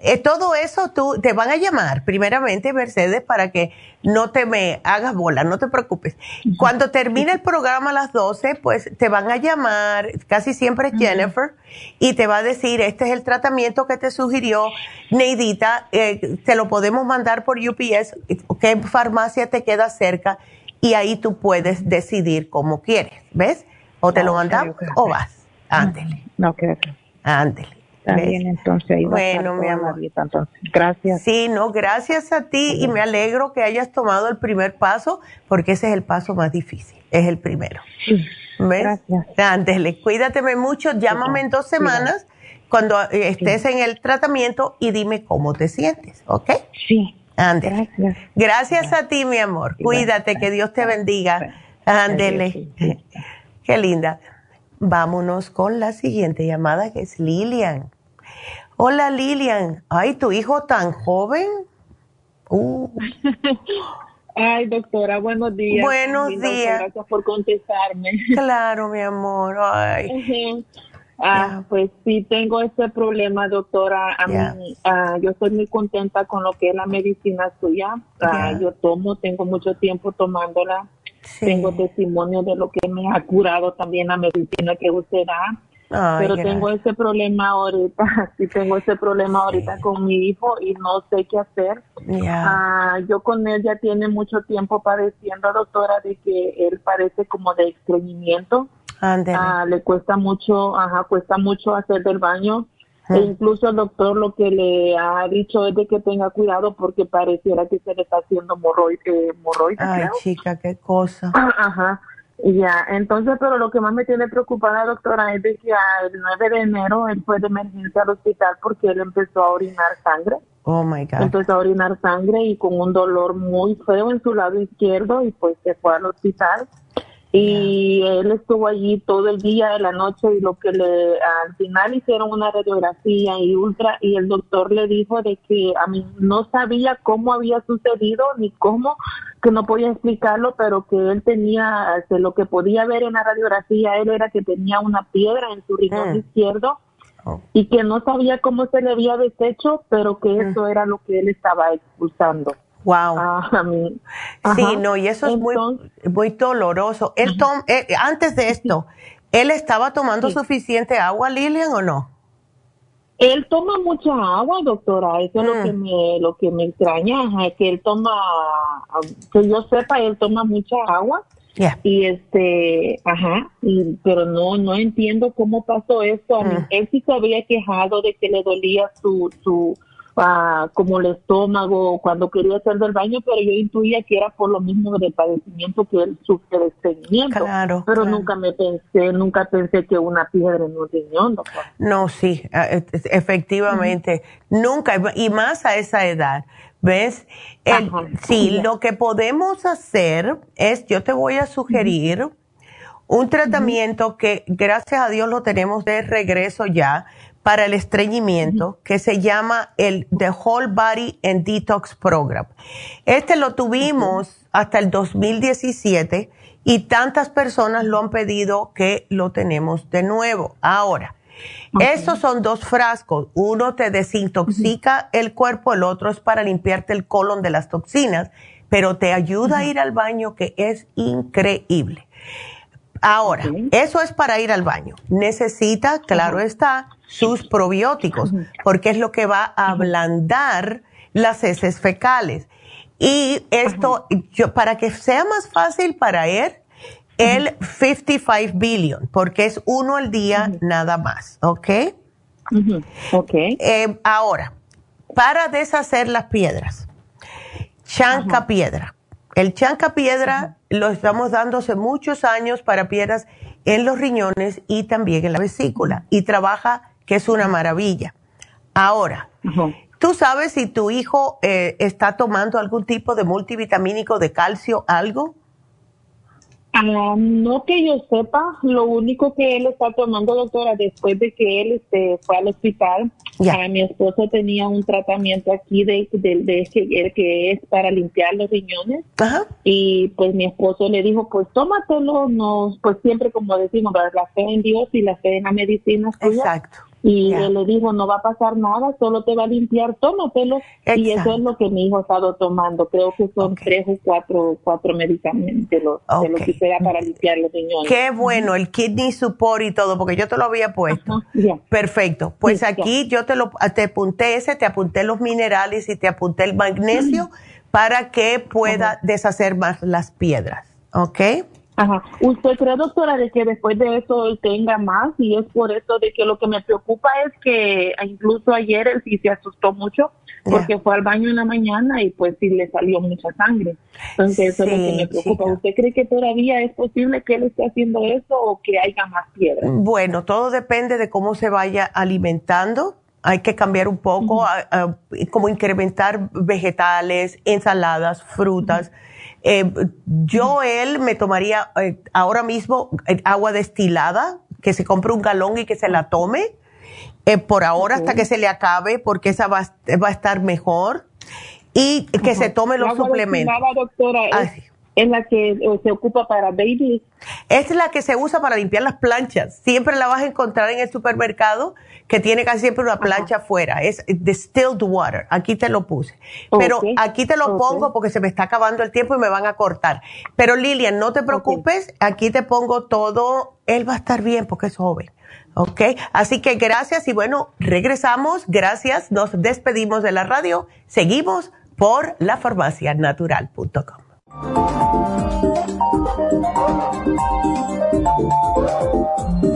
eh, todo eso tú, te van a llamar, primeramente, Mercedes, para que no te me hagas bola, no te preocupes. Cuando termine el programa a las 12, pues te van a llamar, casi siempre es Jennifer, y te va a decir, este es el tratamiento que te sugirió Neidita, eh, te lo podemos mandar por UPS, qué farmacia te queda cerca y ahí tú puedes decidir cómo quieres, ¿ves? O te lo mandamos o vas. Ándele. No, creo que. Ándele. También entonces ahí Bueno, mi amor. dieta, entonces. Gracias. Sí, no, gracias a ti y me alegro que hayas tomado el primer paso porque ese es el paso más difícil, es el primero. ¿Ves? Gracias. Ándele, cuídateme mucho, llámame en dos semanas cuando eh, estés en el tratamiento y dime cómo te sientes, ¿ok? Sí. Ándele. Gracias. Gracias a ti, mi amor. Cuídate, que Dios te bendiga. Ándele. Qué linda. Vámonos con la siguiente llamada que es Lilian. Hola Lilian. Ay, tu hijo tan joven. Uh, Ay, doctora, buenos días. Buenos días. Gracias por contestarme. claro, mi amor. Ay. Ujú. Ah, pues sí, tengo ese problema, doctora. A mí, ah, yo estoy muy contenta con lo que es la medicina suya. Ah. Yo tomo, tengo mucho tiempo tomándola. Tengo testimonio de lo que me ha curado también la medicina que usted da. Pero tengo ese problema ahorita, sí tengo ese problema ahorita con mi hijo y no sé qué hacer. Ya. Ah, yo con él ya tiene mucho tiempo padeciendo, doctora, de que él parece como de estreñimiento. Ah, le cuesta mucho, ajá, cuesta mucho hacer del baño. E incluso el doctor lo que le ha dicho es de que tenga cuidado porque pareciera que se le está haciendo morroides. Eh, morroides, Ay, creo. chica, qué cosa. Ajá. Ya, entonces, pero lo que más me tiene preocupada, doctora, es de que el 9 de enero él fue de emergencia al hospital porque él empezó a orinar sangre. Oh my God. Empezó a orinar sangre y con un dolor muy feo en su lado izquierdo y pues se fue al hospital. Y él estuvo allí todo el día de la noche y lo que le al final hicieron una radiografía y ultra y el doctor le dijo de que a mí no sabía cómo había sucedido ni cómo que no podía explicarlo pero que él tenía este, lo que podía ver en la radiografía él era que tenía una piedra en su riñón Mm. izquierdo Oh. y que no sabía cómo se le había deshecho, pero que Mm. eso era lo que él estaba expulsando. Wow. Ah, a mí. Sí, no, y eso es muy, muy doloroso. Él tom- eh, antes de esto, ¿él estaba tomando suficiente agua, Lilian, o no? Él toma mucha agua, doctora, eso es lo Mm. que me lo que me extraña, ajá, que él toma, que yo sepa, él toma mucha agua. Ya. Y este, ajá, y, pero no no entiendo cómo pasó esto. A mí, Mm. Él sí se había quejado de que le dolía su su ah, como el estómago cuando quería hacer del baño, pero yo intuía que era por lo mismo del padecimiento que él sufre de estreñimiento. Claro, pero claro. nunca me pensé, nunca pensé que una piedra en un riñón. No, sí, ah, e- e- efectivamente. Nunca, y más a esa edad. ¿Ves? El- sí, lo que podemos hacer es, yo te voy a sugerir un tratamiento que gracias a Dios lo tenemos de regreso ya para el estreñimiento que se llama el The Whole Body and Detox Program. Este lo tuvimos hasta el 2017 y tantas personas lo han pedido que lo tenemos de nuevo. Ahora, esos son dos frascos. Uno te desintoxica el cuerpo, el otro es para limpiarte el colon de las toxinas, pero te ayuda a ir al baño que es increíble. Ahora, eso es para ir al baño. Necesita, claro está, sus probióticos, porque es lo que va a ablandar las heces fecales. Y esto, yo, para que sea más fácil para él, el 55 billion, porque es uno al día nada más, ¿ok? Ok. Eh, ahora, para deshacer las piedras, chanca piedra. El chanca piedra lo estamos dando hace muchos años para piedras en los riñones y también en la vesícula. Y trabaja, que es una maravilla. Ahora, ¿tú sabes si tu hijo eh, está tomando algún tipo de multivitamínico de calcio, algo? Ah, no que yo sepa, lo único que él está tomando, doctora, después de que él este, fue al hospital, ah, mi esposo tenía un tratamiento aquí de, de, de que, que es para limpiar los riñones y pues mi esposo le dijo, pues tómatelo, no, pues siempre como decimos, la fe en Dios y la fe en la medicina. Exacto. Y él le dijo, no va a pasar nada, solo te va a limpiar, tómatelo. Y eso es lo que mi hijo ha estado tomando. Creo que son tres o cuatro, cuatro medicamentos de los, de los Ok. que se da para limpiar los riñones. Qué bueno, el kidney support y todo, porque yo te lo había puesto. Perfecto. Pues aquí yo te lo te apunté ese, te apunté los minerales y te apunté el magnesio para que pueda deshacer más las piedras. ¿Ok? Ajá. ¿Usted cree, doctora, de que después de eso él tenga más? Y es por eso de que lo que me preocupa es que incluso ayer él sí se asustó mucho porque fue al baño en la mañana y pues sí le salió mucha sangre. Entonces eso es lo que me preocupa. ¿Usted cree que todavía es posible que él esté haciendo eso o que haya más piedras? Bueno, todo depende de cómo se vaya alimentando. Hay que cambiar un poco, como incrementar vegetales, ensaladas, frutas. Eh, yo, él, me tomaría eh, ahora mismo eh, agua destilada, que se compre un galón y que se la tome, por ahora hasta que se le acabe, porque esa va, va a estar mejor. Y que se tome los suplementos. Doctora, es la que se ocupa para babies. Es la que se usa para limpiar las planchas. Siempre la vas a encontrar en el supermercado que tiene casi siempre una plancha afuera. Es distilled water. Aquí te lo puse. Pero aquí te lo pongo porque se me está acabando el tiempo y me van a cortar. Pero Lilian, no te preocupes. Aquí te pongo todo. Él va a estar bien porque es joven. ¿Ok? Así que gracias y bueno, regresamos. Gracias. Nos despedimos de la radio. Seguimos por lafarmacianatural.com. Thank you.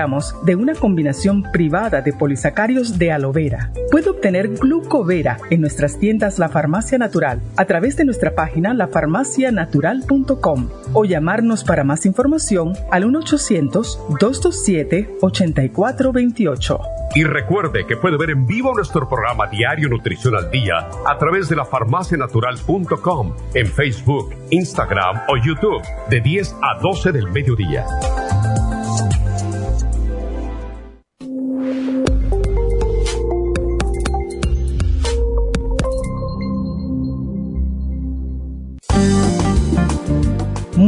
de una combinación privada de polisacarios de aloe vera. Puede obtener Glucovera en nuestras tiendas La Farmacia Natural a través de nuestra página lafarmacianatural.com o llamarnos para más información al 1-800-227-8428. Y recuerde que puede ver en vivo nuestro programa Diario Nutrición al Día a través de lafarmacianatural.com en Facebook, Instagram o YouTube de 10 a 12 del mediodía.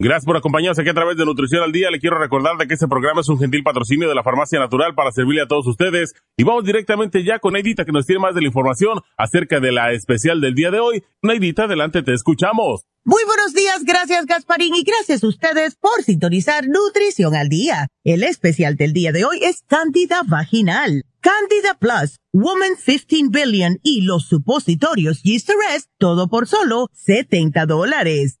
Gracias por acompañarnos aquí a través de Nutrición al Día. Le quiero recordar de que este programa es un gentil patrocinio de la Farmacia Natural para servirle a todos ustedes. Y vamos directamente ya con Neidita que nos tiene más de la información acerca de la especial del día de hoy. Neidita, adelante, te escuchamos. Muy buenos días, gracias Gasparín y gracias a ustedes por sintonizar Nutrición al Día. El especial del día de hoy es Candida Vaginal. Candida Plus, Woman 15 Billion y los supositorios Yeast Rest, todo por solo 70 dólares.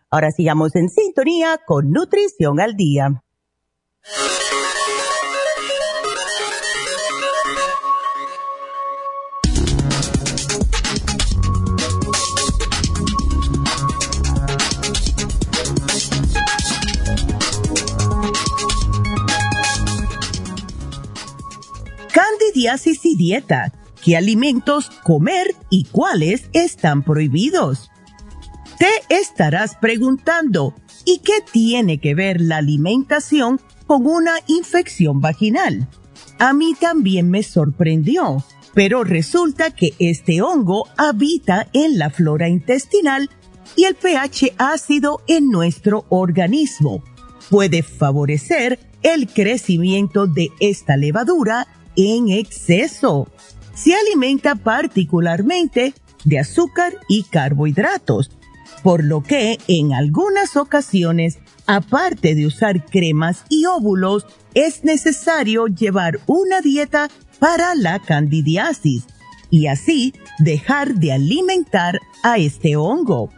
Ahora sigamos en sintonía con Nutrición al Día. Candidiasis y dieta. ¿Qué alimentos comer y cuáles están prohibidos? Te estarás preguntando, ¿y qué tiene que ver la alimentación con una infección vaginal? A mí también me sorprendió, pero resulta que este hongo habita en la flora intestinal y el pH ácido en nuestro organismo puede favorecer el crecimiento de esta levadura en exceso. Se alimenta particularmente de azúcar y carbohidratos, por lo que en algunas ocasiones, aparte de usar cremas y óvulos, es necesario llevar una dieta para la candidiasis y así dejar de alimentar a este hongo.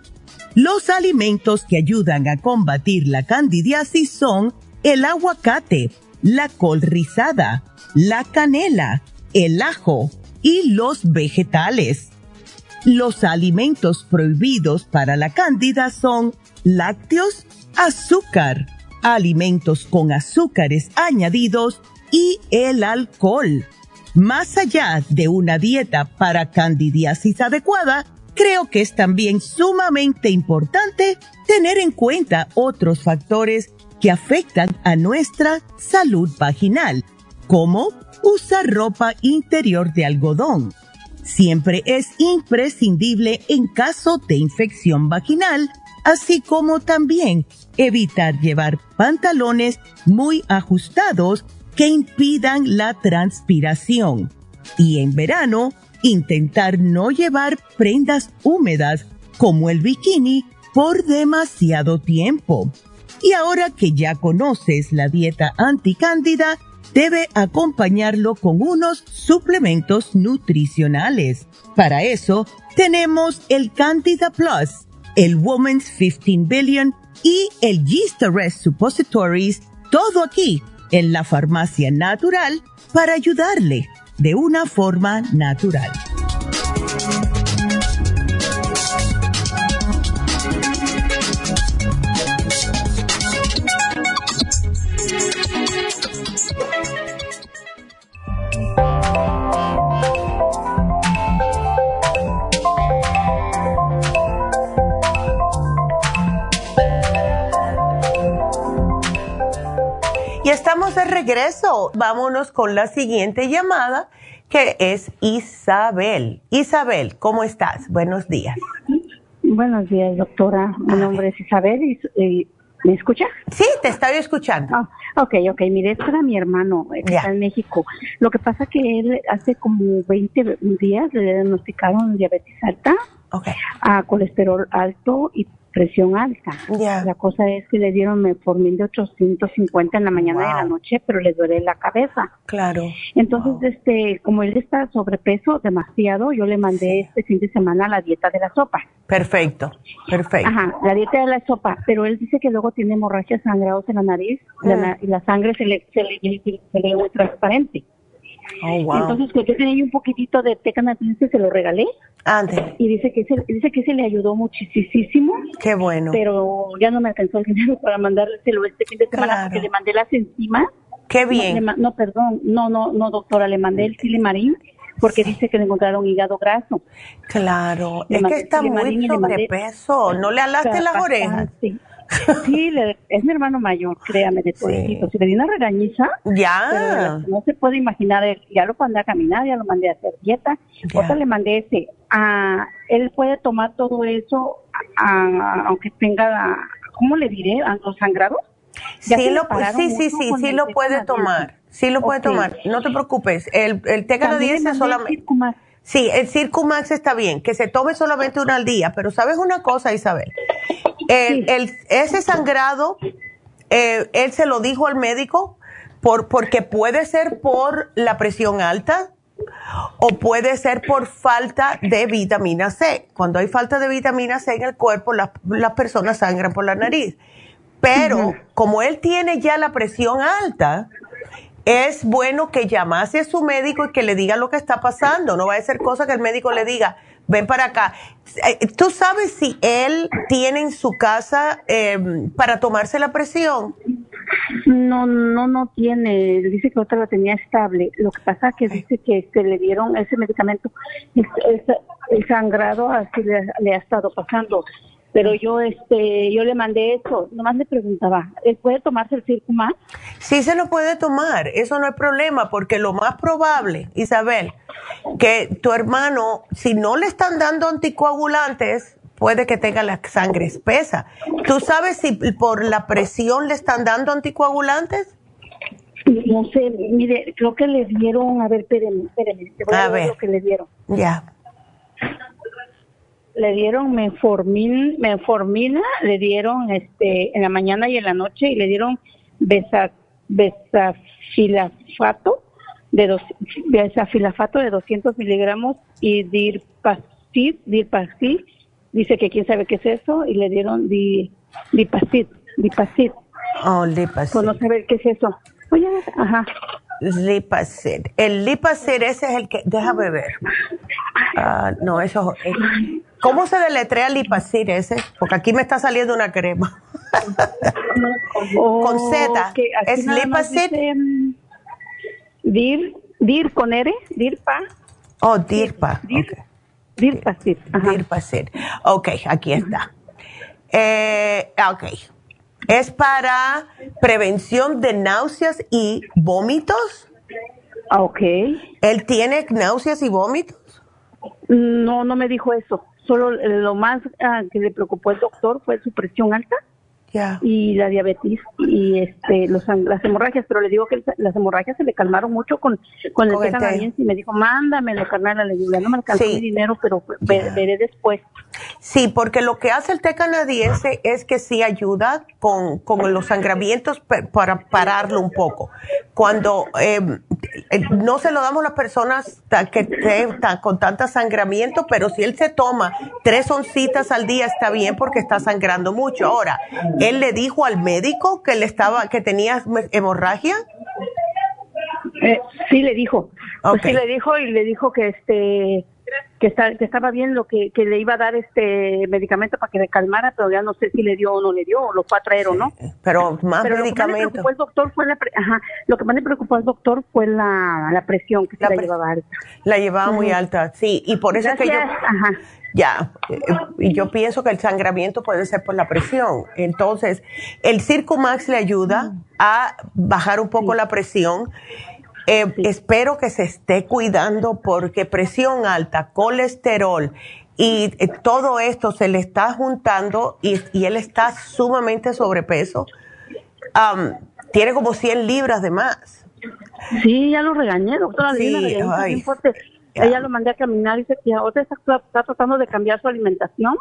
Los alimentos que ayudan a combatir la candidiasis son el aguacate, la col rizada, la canela, el ajo y los vegetales. Los alimentos prohibidos para la cándida son lácteos, azúcar, alimentos con azúcares añadidos y el alcohol. Más allá de una dieta para candidiasis adecuada, creo que es también sumamente importante tener en cuenta otros factores que afectan a nuestra salud vaginal, como usar ropa interior de algodón. Siempre es imprescindible en caso de infección vaginal, así como también evitar llevar pantalones muy ajustados que impidan la transpiración. Y en verano, intentar no llevar prendas húmedas como el bikini por demasiado tiempo. Y ahora que ya conoces la dieta anticándida, debe acompañarlo con unos suplementos nutricionales. Para eso, tenemos el Candida Plus, el Woman's 15 Billion y el Yeast Arrest Suppositories, todo aquí en la farmacia natural para ayudarle de una forma natural. Y estamos de regreso. Vámonos con la siguiente llamada, que es Isabel. Isabel, ¿cómo estás? Buenos días. Buenos días, doctora. Mi nombre es Isabel. Y, ¿Me escucha? Sí, te estoy escuchando. Ah, ok, ok. Mire, es para mi hermano, eh, que está en México. Lo que pasa que él hace como 20 días le diagnosticaron diabetes alta, a colesterol alto y presión alta. La cosa es que le dieron metformin de 850 en la mañana y en la noche, pero le duele la cabeza. Claro. Entonces, este, como él está sobrepeso demasiado, yo le mandé este fin de semana la dieta de la sopa. Perfecto, perfecto. Ajá, la dieta de la sopa, pero él dice que luego tiene hemorragias sangrados en la nariz la- y la sangre se le, se le, se le transparente. Oh, wow. Entonces, que yo tenía un poquitito de té canadiense, se lo regalé. Ande. Y dice que se, dice que se le ayudó muchísimo. Qué bueno. Pero ya no me alcanzó el dinero para mandárselo este fin de semana Claro. porque le mandé las enzimas. Qué No, bien. No, perdón, no, no, no, doctora, le mandé el silimarín porque dice que le encontraron hígado graso. Claro, Le es que está muy sobrepeso. ¿No le alaste las Bastante. orejas? Sí, le- es mi hermano mayor, créame, de todo Si le di una regañiza, Ya. pero no se puede imaginar, él- ya lo mandé a caminar, ya lo mandé a hacer dieta, Ya. otra le mandé ese. Ah, él puede tomar todo eso, ah, aunque tenga, ¿cómo le diré? ¿A ¿Los sangrados? Ya Sí, lo, sí, sí, sí, sí lo puede tomar. Sí lo puede tomar. No te preocupes. El, el té También le canadiense mandé solamente. Sí, el Circumax está bien, que se tome solamente una al día, pero ¿sabes una cosa, Isabel? El, el- ese sangrado, eh, él se lo dijo al médico por, porque puede ser por la presión alta o puede ser por falta de vitamina C. Cuando hay falta de vitamina C en el cuerpo, las, las personas sangran por la nariz. Pero como él tiene ya la presión alta, es bueno que llamase a su médico y que le diga lo que está pasando. No va a ser cosa que el médico le diga, ven para acá. Eh, ¿Tú sabes si él tiene en su casa eh, para tomarse la presión? No, no, no tiene. Dice que otra la tenía estable. Lo que pasa es que dice que le dieron ese medicamento, el, el, sangrado así le, ha estado pasando. Pero yo, este, yo le mandé eso. Nomás le preguntaba, ¿él puede tomarse el Circumax? Sí se lo puede tomar. Eso no es problema porque lo más probable, Isabel, que tu hermano, si no le están dando anticoagulantes, puede que tenga la sangre espesa. ¿Tú sabes si por la presión le están dando anticoagulantes? No sé, mire, creo que le dieron, a ver, espérenme, espérenme, te voy a, ver lo que le dieron. Ya. Le dieron menformin, menformina, le dieron este en la mañana y en la noche y le dieron besa, besafilafato de dos, besafilafato de 200 miligramos y dirpacid, dirpacid dice que quién sabe qué es eso y le dieron di, dipacid, dipacid. Oh, lipacid. Pues no saber qué es eso. Oye, ajá. Lipacid. El lipacid ese es el que, déjame ver. Ah, no, eso es, ¿Cómo se deletrea lipacid ese? Porque aquí me está saliendo una crema. con Z. ¿Es lipacid? Mm, dir, dir con R, dirpa. Oh, dirpa. Dirpacid. Dirpacid. Ok, aquí está. Eh, ok. ¿Es para prevención de náuseas y vómitos? Ah, ok. ¿Él tiene náuseas y vómitos? No, no me dijo eso. Solo lo más ah, que le preocupó al doctor fue su presión alta y la diabetes y este los, las hemorragias, pero le digo que las hemorragias se le calmaron mucho con, con el té. y me dijo, mándame la carnal a la no me alcanzó mi dinero, pero veré después. Sí, porque lo que hace el té canadiense es que sí ayuda con, con los sangramientos para pararlo un poco. Cuando em, eh, no se lo damos a las personas que están con tanta sangramiento, pero si él se toma tres oncitas al día está bien porque está sangrando mucho. Ahora, ¿él le dijo al médico que le estaba, que tenía hemorragia? Eh, sí le dijo, pues sí le dijo y le dijo que este que, está, que estaba bien lo que, que le iba a dar este medicamento para que le calmara, pero ya no sé si le dio o no le dio, o lo fue a traer o no. Pero más pero medicamento. Lo que más le preocupó al doctor fue la, ajá, lo que más le preocupó al doctor fue la, la presión que la, se la llevaba alta. La llevaba muy alta, sí, y por eso es que yo... Ajá. Ya, y yo pienso que el sangramiento puede ser por la presión. Entonces, el Circumax le ayuda a bajar un poco la presión eh, espero que se esté cuidando porque presión alta, colesterol y eh, todo esto se le está juntando y, él está sumamente sobrepeso. tiene como 100 libras de más. Sí, ya lo regañé, doctora. Sí, Ella lo mandé a caminar y dice que ahora está, está, tratando de cambiar su alimentación.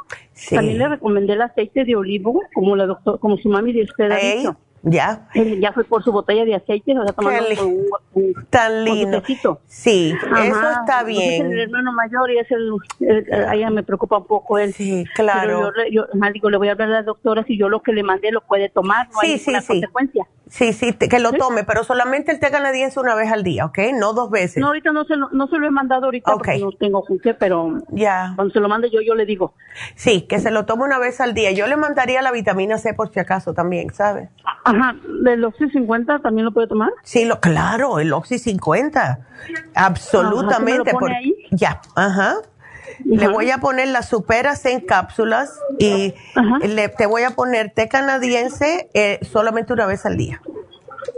También le recomendé el aceite de olivo, como la doctor, como su mami de usted ha dicho. Ya. ya fue por su botella de aceite, o sea, tomando un, un, Tan lindo. sí, eso está bien. es el hermano mayor y es el, ella me preocupa un poco él. Sí, claro. yo, yo digo, le voy a hablar a la doctora si yo lo que le mandé lo puede tomar, no sí, hay sí, sí. consecuencia. Sí, sí, que lo tome, pero solamente el té canadiense una vez al día, ¿ok? No dos veces. No, ahorita no se lo, no se lo he mandado ahorita porque no tengo con qué, pero ya. cuando se lo mande yo, yo le digo. Sí, que se lo tome una vez al día. Yo le mandaría la vitamina C por si acaso también, ¿sabes? Ajá, ¿del Oxy 50 también lo puede tomar? Sí, lo, claro, el Oxy 50. Absolutamente. Ajá, ahí? Ya, ajá. Le voy a poner las superas en cápsulas y le, te voy a poner té canadiense eh, solamente una vez al día.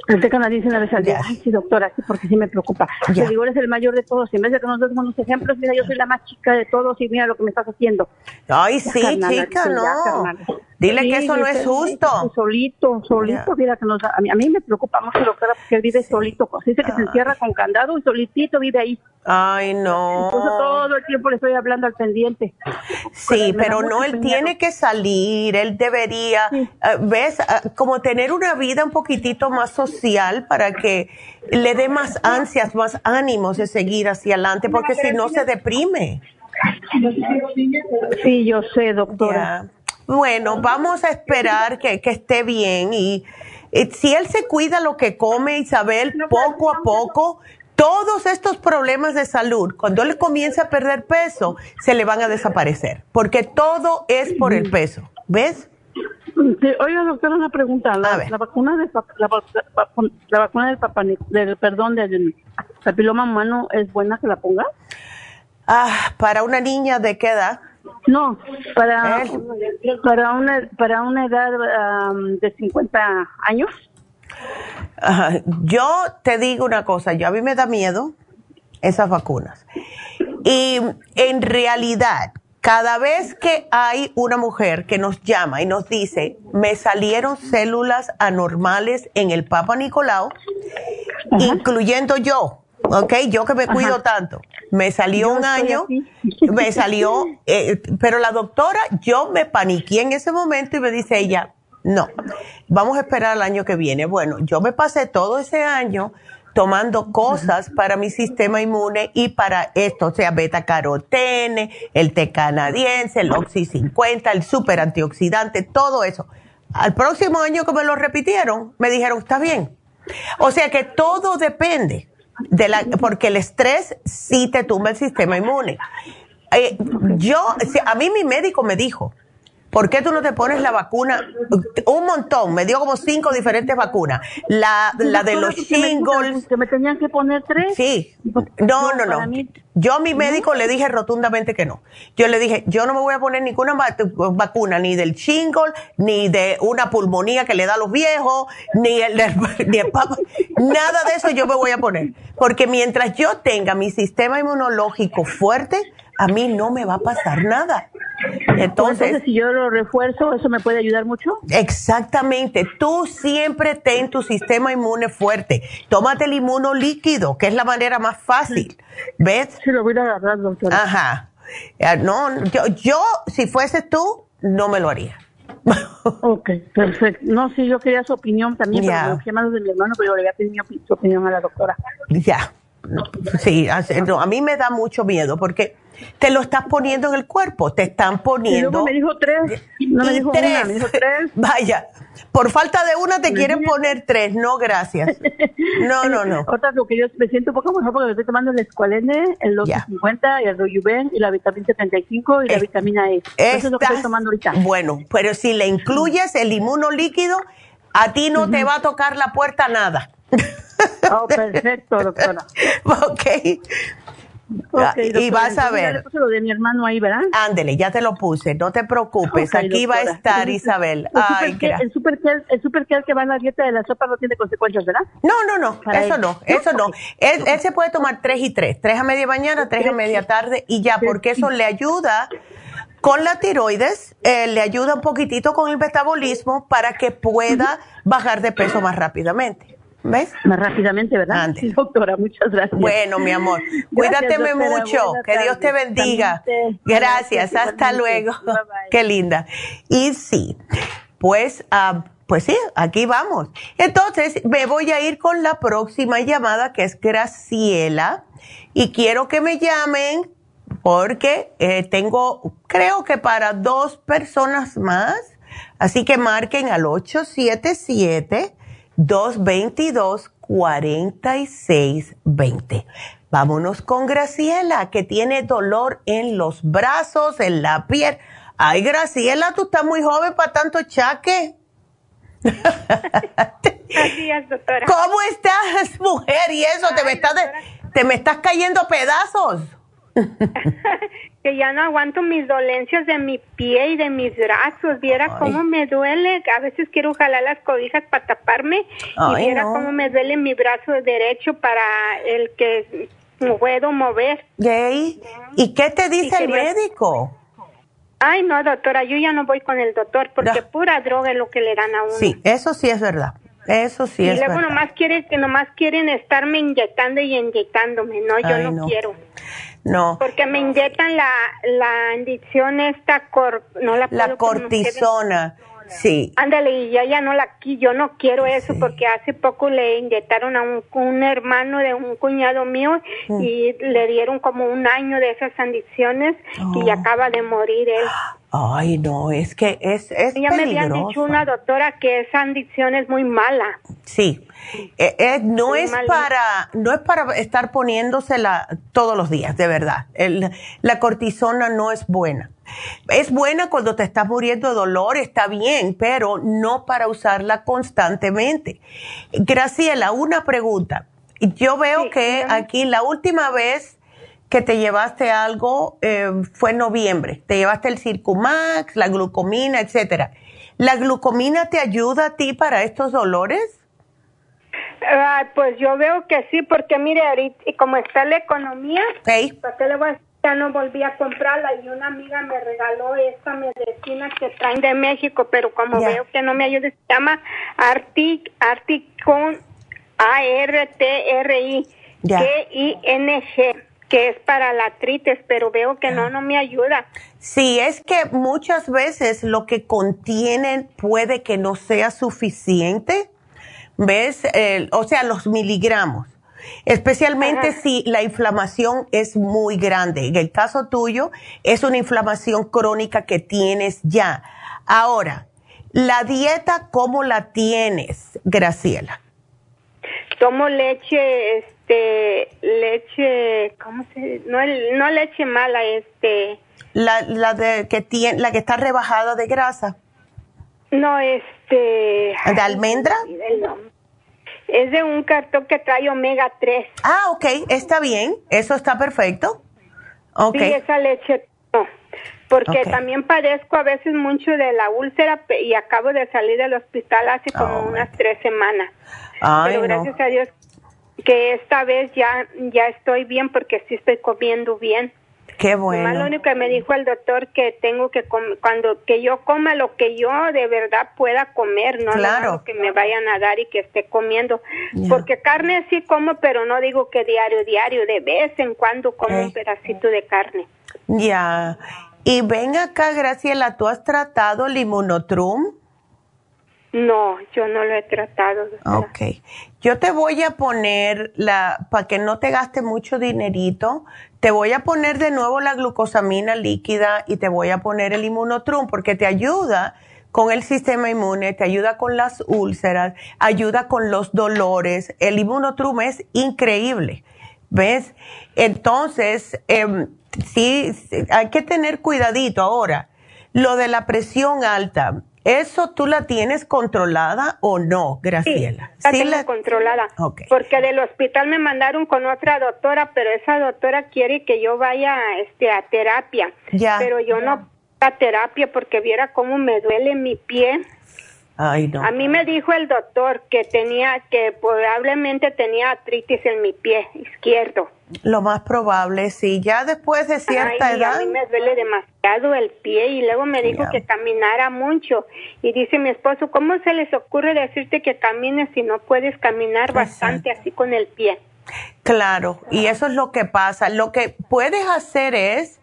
El té canadiense una vez al día. Ay, sí, doctora, sí, porque sí me preocupa. Yeah. digo, eres el mayor de todos. Y en vez de que nos des buenos ejemplos, mira, yo soy la más chica de todos y mira lo que me estás haciendo. Ay, sí, chica, no. Dile que eso no es justo. Solito, solito, mira que nos, a, mí, a mí me preocupa mucho, doctora, porque él vive solito. Dice que se encierra con candado y solitito vive ahí. Ay, no. Entonces todo el tiempo le estoy hablando al pendiente. Sí, pero no, él tiene que salir, él debería, eh, ¿ves? Ah, como tener una vida un poquitito más social para que le dé más ansias, más ánimos de seguir hacia adelante, porque si no se deprime. Sí, yo sé, doctora. Bueno, vamos a esperar que, que esté bien y, si él se cuida lo que come, Isabel, poco a poco, todos estos problemas de salud, cuando él comienza a perder peso, se le van a desaparecer, porque todo es por el peso, ¿ves? Oiga, doctora, una pregunta. La, vacuna de, la, vacuna del, papá, del perdón del papiloma humano es buena que la ponga? Ah, para una niña de qué edad? No, para para una para una edad de 50 años. Yo te digo una cosa, yo a mí me da miedo esas vacunas. Y en realidad, cada vez que hay una mujer que nos llama y nos dice, me salieron células anormales en el Papa Nicolau, incluyendo yo, ¿ok? Yo que me cuido tanto. Me salió un año, me salió, eh, pero la doctora, yo me paniqué en ese momento y me dice ella, no, vamos a esperar al año que viene. Bueno, yo me pasé todo ese año tomando cosas para mi sistema inmune y para esto, o sea, beta carotene, el té canadiense, el Oxy 50, el super antioxidante, todo eso. Al próximo año que me lo repitieron, me dijeron, está bien. O sea que todo depende de la, porque el estrés sí te tumba el sistema inmune. Eh, yo, a mí mi médico me dijo, ¿Por qué tú no te pones la vacuna? Un montón, me dio como cinco diferentes vacunas. La, la de los shingles. ¿Que me tenían que poner tres? Sí. No, no, no. Yo a mi médico le dije rotundamente que no. Yo le dije, yo no me voy a poner ninguna vacuna, ni del shingle, ni de una pulmonía que le da a los viejos, ni el, ni el Nada de eso yo me voy a poner. Porque mientras yo tenga mi sistema inmunológico fuerte, a mí no me va a pasar nada. Entonces, si yo lo refuerzo, ¿eso me puede ayudar mucho? Exactamente. Tú siempre ten tu sistema inmune fuerte. Tómate el inmuno líquido, que es la manera más fácil. ¿Ves? Sí, lo voy a agarrar, doctora. Ajá. No, yo, yo, si fuese tú, no me lo haría. ok, perfecto. No, sí, yo quería su opinión también, pero me de mi hermano, pero yo le voy a pedir su opinión a la doctora. Ya. Sí, a mí me da mucho miedo porque te lo estás poniendo en el cuerpo, te están poniendo. Y luego me dijo tres, no me dijo tres. me dijo tres. Vaya, por falta de una te quieren poner tres, no, gracias. No, no, no. Otra, lo que yo me siento un poco mejor porque estoy tomando el escualene, el 250 y el Rojuven y la vitamina 75 y la vitamina E. Eso es lo que estoy tomando ahorita. Bueno, pero si le incluyes el inmunolíquido, a ti no te va a tocar la puerta nada. Oh, perfecto, doctora. ok. Okay, y vas a ver. Ya lo de mi hermano ahí, ¿verdad? Ándele, ya te lo puse, no te preocupes, aquí va a estar Isabel. El, Ay, super, el super el super que va en la dieta de la sopa no tiene consecuencias, ¿verdad? No, no, no, eso no, eso no. Él, él, se puede tomar tres y tres, tres a media mañana, tres a media tarde y ya, porque eso le ayuda con la tiroides, eh, le ayuda un poquitito con el metabolismo para que pueda bajar de peso más rápidamente. ¿Ves? Más rápidamente, ¿verdad? Sí, doctora, muchas gracias. Bueno, mi amor, cuídateme mucho, que Dios te bendiga. Gracias, hasta luego. Qué linda. Y sí, pues, uh, pues sí, aquí vamos. Entonces, me voy a ir con la próxima llamada, que es Graciela, y quiero que me llamen porque eh, tengo, creo que para dos personas más, así que marquen al 877. 222-4620. Vámonos con Graciela, que tiene dolor en los brazos, en la piel. Ay, Graciela, tú estás muy joven para tanto chaque. días, doctora. ¿Cómo estás, mujer? Y eso, te, me estás te me estás cayendo pedazos. que ya no aguanto mis dolencias de mi pie y de mis brazos. Viera cómo me duele. A veces quiero jalar las cobijas para taparme y viera cómo me duele mi brazo derecho para el que puedo mover. ¿Y qué te dice el médico? Ay, no, doctora, yo ya no voy con el doctor porque pura droga es lo que le dan a uno. Sí, eso sí es verdad. Eso sí es verdad. Y luego nomás quieren, que nomás quieren estarme inyectando y inyectándome. No, yo no quiero. No. Porque me inyectan la, la inyección esta, cor, no la, la cortisona. Sí. Ándale, y ya, ya no la, yo no quiero eso porque hace poco le inyectaron a un, un hermano de un cuñado mío mm. y le dieron como un año de esas adicciones y oh. acaba de morir él. Ay, no, es que es, es Ya me habían dicho una doctora que esa adicción es muy mala. Sí, eh, eh, no es para no es para estar poniéndosela todos los días, de verdad. la cortisona no es buena es buena cuando te estás muriendo de dolor, está bien, pero no para usarla constantemente. Graciela, una pregunta. Yo veo que aquí la última vez que te llevaste algo eh, fue en noviembre. Te llevaste el Circumax, la glucomina, etcétera. ¿La glucomina te ayuda a ti para estos dolores? pues yo veo que sí, porque mire, ahorita, y como está la economía, ¿para qué le voy a ya no volví a comprarla y una amiga me regaló esta medicina que traen de México, pero como veo que no me ayuda, se llama Artic, Articon A-R-T-R-I, G-I-N-G, que es para la artritis, pero veo que no, no me ayuda. Sí, es que muchas veces lo que contienen puede que no sea suficiente, ¿ves? o sea, los miligramos especialmente si la inflamación es muy grande. En el caso tuyo, es una inflamación crónica que tienes ya. Ahora, la dieta, ¿cómo la tienes, Graciela? Tomo leche, este, leche, ¿cómo se? No, no leche mala, este. La, la de que tiene, la que está rebajada de grasa. No, este. ¿De almendra? Es de un cartón que trae omega 3. Ah, ok, está bien, eso está perfecto. Okay. Sí, esa leche no, porque también padezco a veces mucho de la úlcera y acabo de salir del hospital hace como oh, unas tres semanas. Pero gracias a Dios que esta vez ya, ya estoy bien porque sí estoy comiendo bien. Qué bueno. lo único que me dijo el doctor que tengo que cuando que yo coma lo que yo de verdad pueda comer, no lo que me vayan a dar y que esté comiendo, porque carne sí como, pero no digo que diario diario, de vez en cuando como un pedacito de carne. Ya. Y ven acá, Graciela, ¿tú has tratado el inmunotrum? No, yo no lo he tratado. Ok. Yo te voy a poner la, para que no te gaste mucho dinerito, te voy a poner de nuevo la glucosamina líquida y te voy a poner el inmunotrum porque te ayuda con el sistema inmune, te ayuda con las úlceras, ayuda con los dolores. El inmunotrum es increíble, ¿ves? Entonces, eh, sí, hay que tener cuidadito ahora. Lo de la presión alta, ¿Eso tú la tienes controlada o no, Graciela? Sí, la tengo controlada. Porque del hospital me mandaron con otra doctora, pero esa doctora quiere que yo vaya este, a terapia. Ya. Pero yo no a terapia porque viera cómo me duele mi pie. Ay, no. A mí me dijo el doctor que tenía, que probablemente tenía artritis en mi pie izquierdo. Lo más probable, sí. Ya después de cierta edad. A mí me duele demasiado el pie y luego me dijo que caminara mucho. Y dice mi esposo, ¿cómo se les ocurre decirte que camines si no puedes caminar bastante así con el pie? Claro, y eso es lo que pasa. Lo que puedes hacer es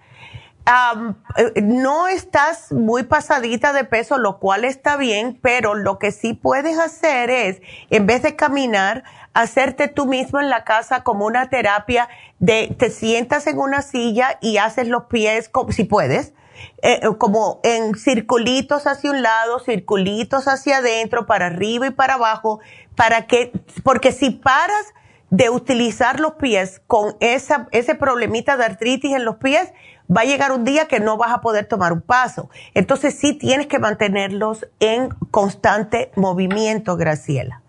eh, no estás muy pasadita de peso, lo cual está bien, pero lo que sí puedes hacer es, en vez de caminar, hacerte tú mismo en la casa como una terapia de, te sientas en una silla y haces los pies, si puedes, eh, como en circulitos hacia un lado, circulitos hacia adentro, para arriba y para abajo, para que, porque si paras de utilizar los pies con esa, ese problemita de artritis en los pies, va a llegar un día que no vas a poder tomar un paso. Entonces sí tienes que mantenerlos en constante movimiento, Graciela.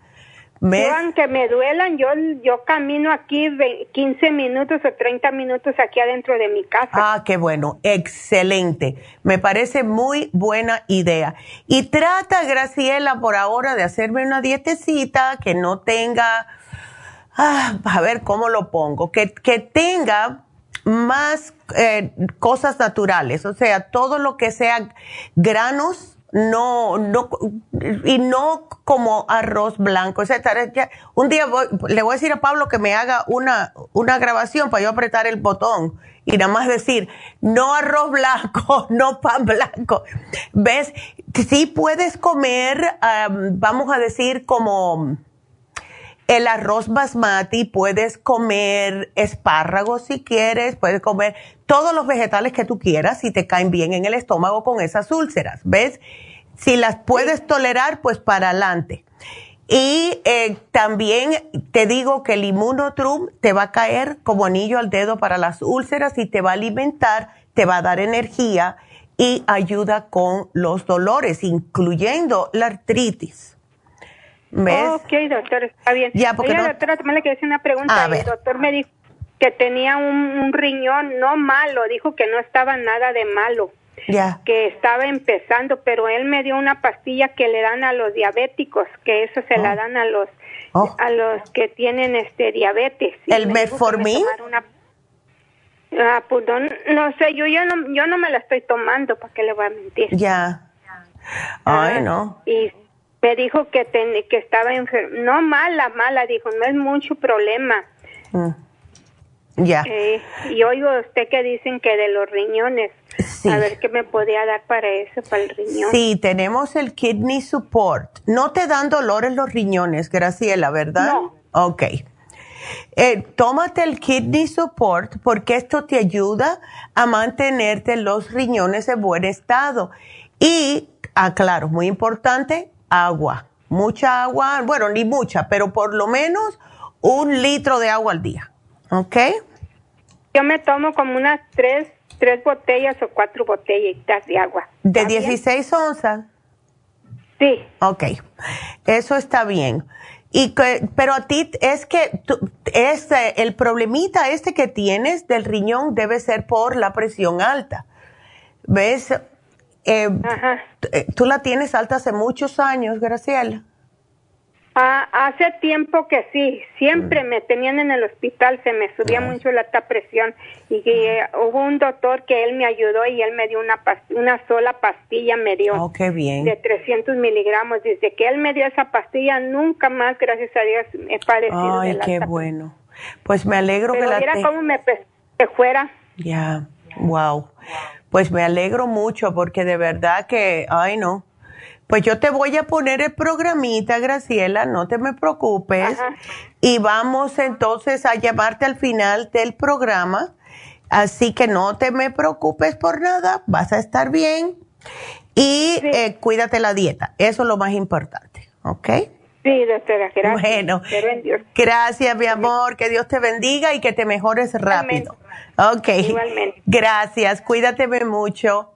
¿Me? aunque me duelan, yo, yo camino aquí 15 minutos o 30 minutos aquí adentro de mi casa. Ah, qué bueno, excelente. Me parece muy buena idea. Y trata, Graciela, por ahora de hacerme una dietecita que no tenga, ah, a ver cómo lo pongo, que, que tenga más eh, cosas naturales, o sea, todo lo que sea granos, no, no, y no como arroz blanco. Sea, un día le voy a decir a Pablo que me haga una, una grabación para yo apretar el botón y nada más decir, no arroz blanco, no pan blanco. ¿Ves? Sí puedes comer, vamos a decir, como el arroz basmati, puedes comer espárragos si quieres, puedes comer todos los vegetales que tú quieras si te caen bien en el estómago con esas úlceras, ¿ves? Si las puedes tolerar, pues para adelante. Y eh, también te digo que el inmunotrum te va a caer como anillo al dedo para las úlceras y te va a alimentar, te va a dar energía y ayuda con los dolores, incluyendo la artritis. ¿Ves? Ok, doctor, está bien. Ya, porque Oiga, doctora, le quería hacer una pregunta. El doctor me dijo que tenía un, riñón no malo, dijo que no estaba nada de malo. Ya. Que estaba empezando, pero él me dio una pastilla que le dan a los diabéticos, que eso se la oh. dan a los oh. a los que tienen este diabetes. ¿El metformin? Ah, pues no, sé, yo, yo, no, yo no me la estoy tomando, ¿para qué le voy a mentir? Ya. Ay, ah, no. Y me dijo que, que estaba enferma. No mala, mala, dijo, no es mucho problema. Mm. Ya. Eh, y oigo usted que dicen que de los riñones. A ver qué me podía dar para eso, para el riñón. Sí, tenemos el kidney support. No te dan dolor en los riñones, Graciela, ¿verdad? No. Ok. Eh, tómate el kidney support porque esto te ayuda a mantenerte los riñones en buen estado. Y, aclaro, muy importante, agua. Mucha agua, bueno, ni mucha, pero por lo menos un litro de agua al día. ¿Ok? Yo me tomo como unas tres, tres botellas o cuatro botellitas de agua. ¿De 16 onzas? Sí. Ok, eso está bien. Y pero a ti es que este, el problemita este que tienes del riñón debe ser por la presión alta. ¿Ves? Eh, eh, tú la tienes alta hace muchos años, Graciela. Ah, hace tiempo que sí, siempre mm. me tenían en el hospital, se me subía mucho la presión y que, hubo un doctor que él me ayudó y él me dio una, una sola pastilla, me dio oh, bien. de 300 miligramos. Desde que él me dio esa pastilla, nunca más, gracias a Dios, he padecido Ay, qué bueno. Pues me alegro que la... Mira cómo me que fuera. Ya, wow. Pues me alegro mucho porque de verdad que, ay no pues yo te voy a poner el programita, Graciela, no te me preocupes. Y vamos entonces a llamarte al final del programa. Así que no te me preocupes por nada, vas a estar bien. Y eh, cuídate la dieta, eso es lo más importante, ¿ok? Sí, doctora, gracias. Bueno, gracias, mi amor, que Dios te bendiga y que te mejores rápido. Ok. Igualmente. Gracias, cuídate mucho.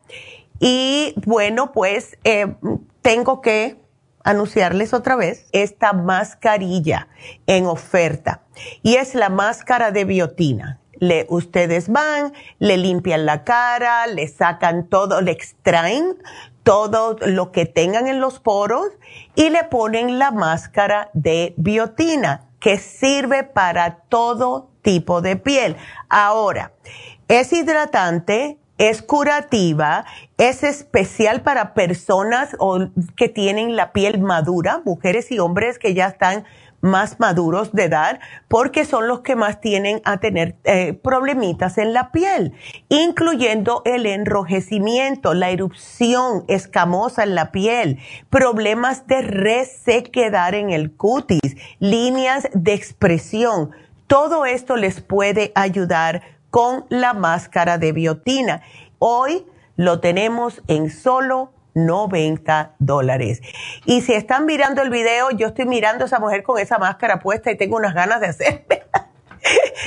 Y bueno, pues eh, tengo que anunciarles otra vez esta mascarilla en oferta y es la máscara de biotina. Le, ustedes van, le limpian la cara, le sacan todo, le extraen todo lo que tengan en los poros y le ponen la máscara de biotina que sirve para todo tipo de piel. Ahora, es hidratante, es curativa, es especial para personas que tienen la piel madura, mujeres y hombres que ya están más maduros de edad, porque son los que más tienen a tener eh, problemitas en la piel, incluyendo el enrojecimiento, la erupción escamosa en la piel, problemas de resequedad en el cutis, líneas de expresión. Todo esto les puede ayudar con la máscara de biotina. Hoy lo tenemos en solo 90 dólares. Y si están mirando el video, yo estoy mirando a esa mujer con esa máscara puesta y tengo unas ganas de hacerme.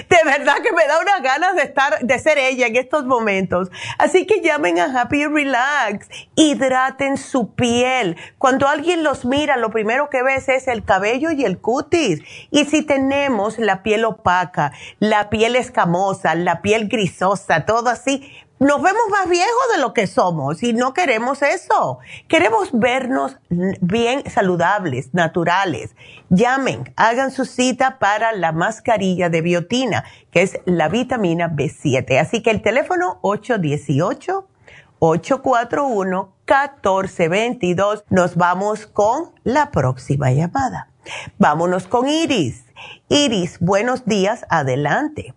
De verdad que me da unas ganas de estar, de ser ella en estos momentos. Así que llamen a Happy Relax, hidraten su piel. Cuando alguien los mira, lo primero que ves es el cabello y el cutis. Y si tenemos la piel opaca, la piel escamosa, la piel grisosa, todo así, nos vemos más viejos de lo que somos y no queremos eso. Queremos vernos bien saludables, naturales. Llamen, hagan su cita para la mascarilla de biotina, que es la vitamina B7. Así que el teléfono 818-841-1422. Nos vamos con la próxima llamada. Vámonos con Iris. Iris, buenos días, adelante.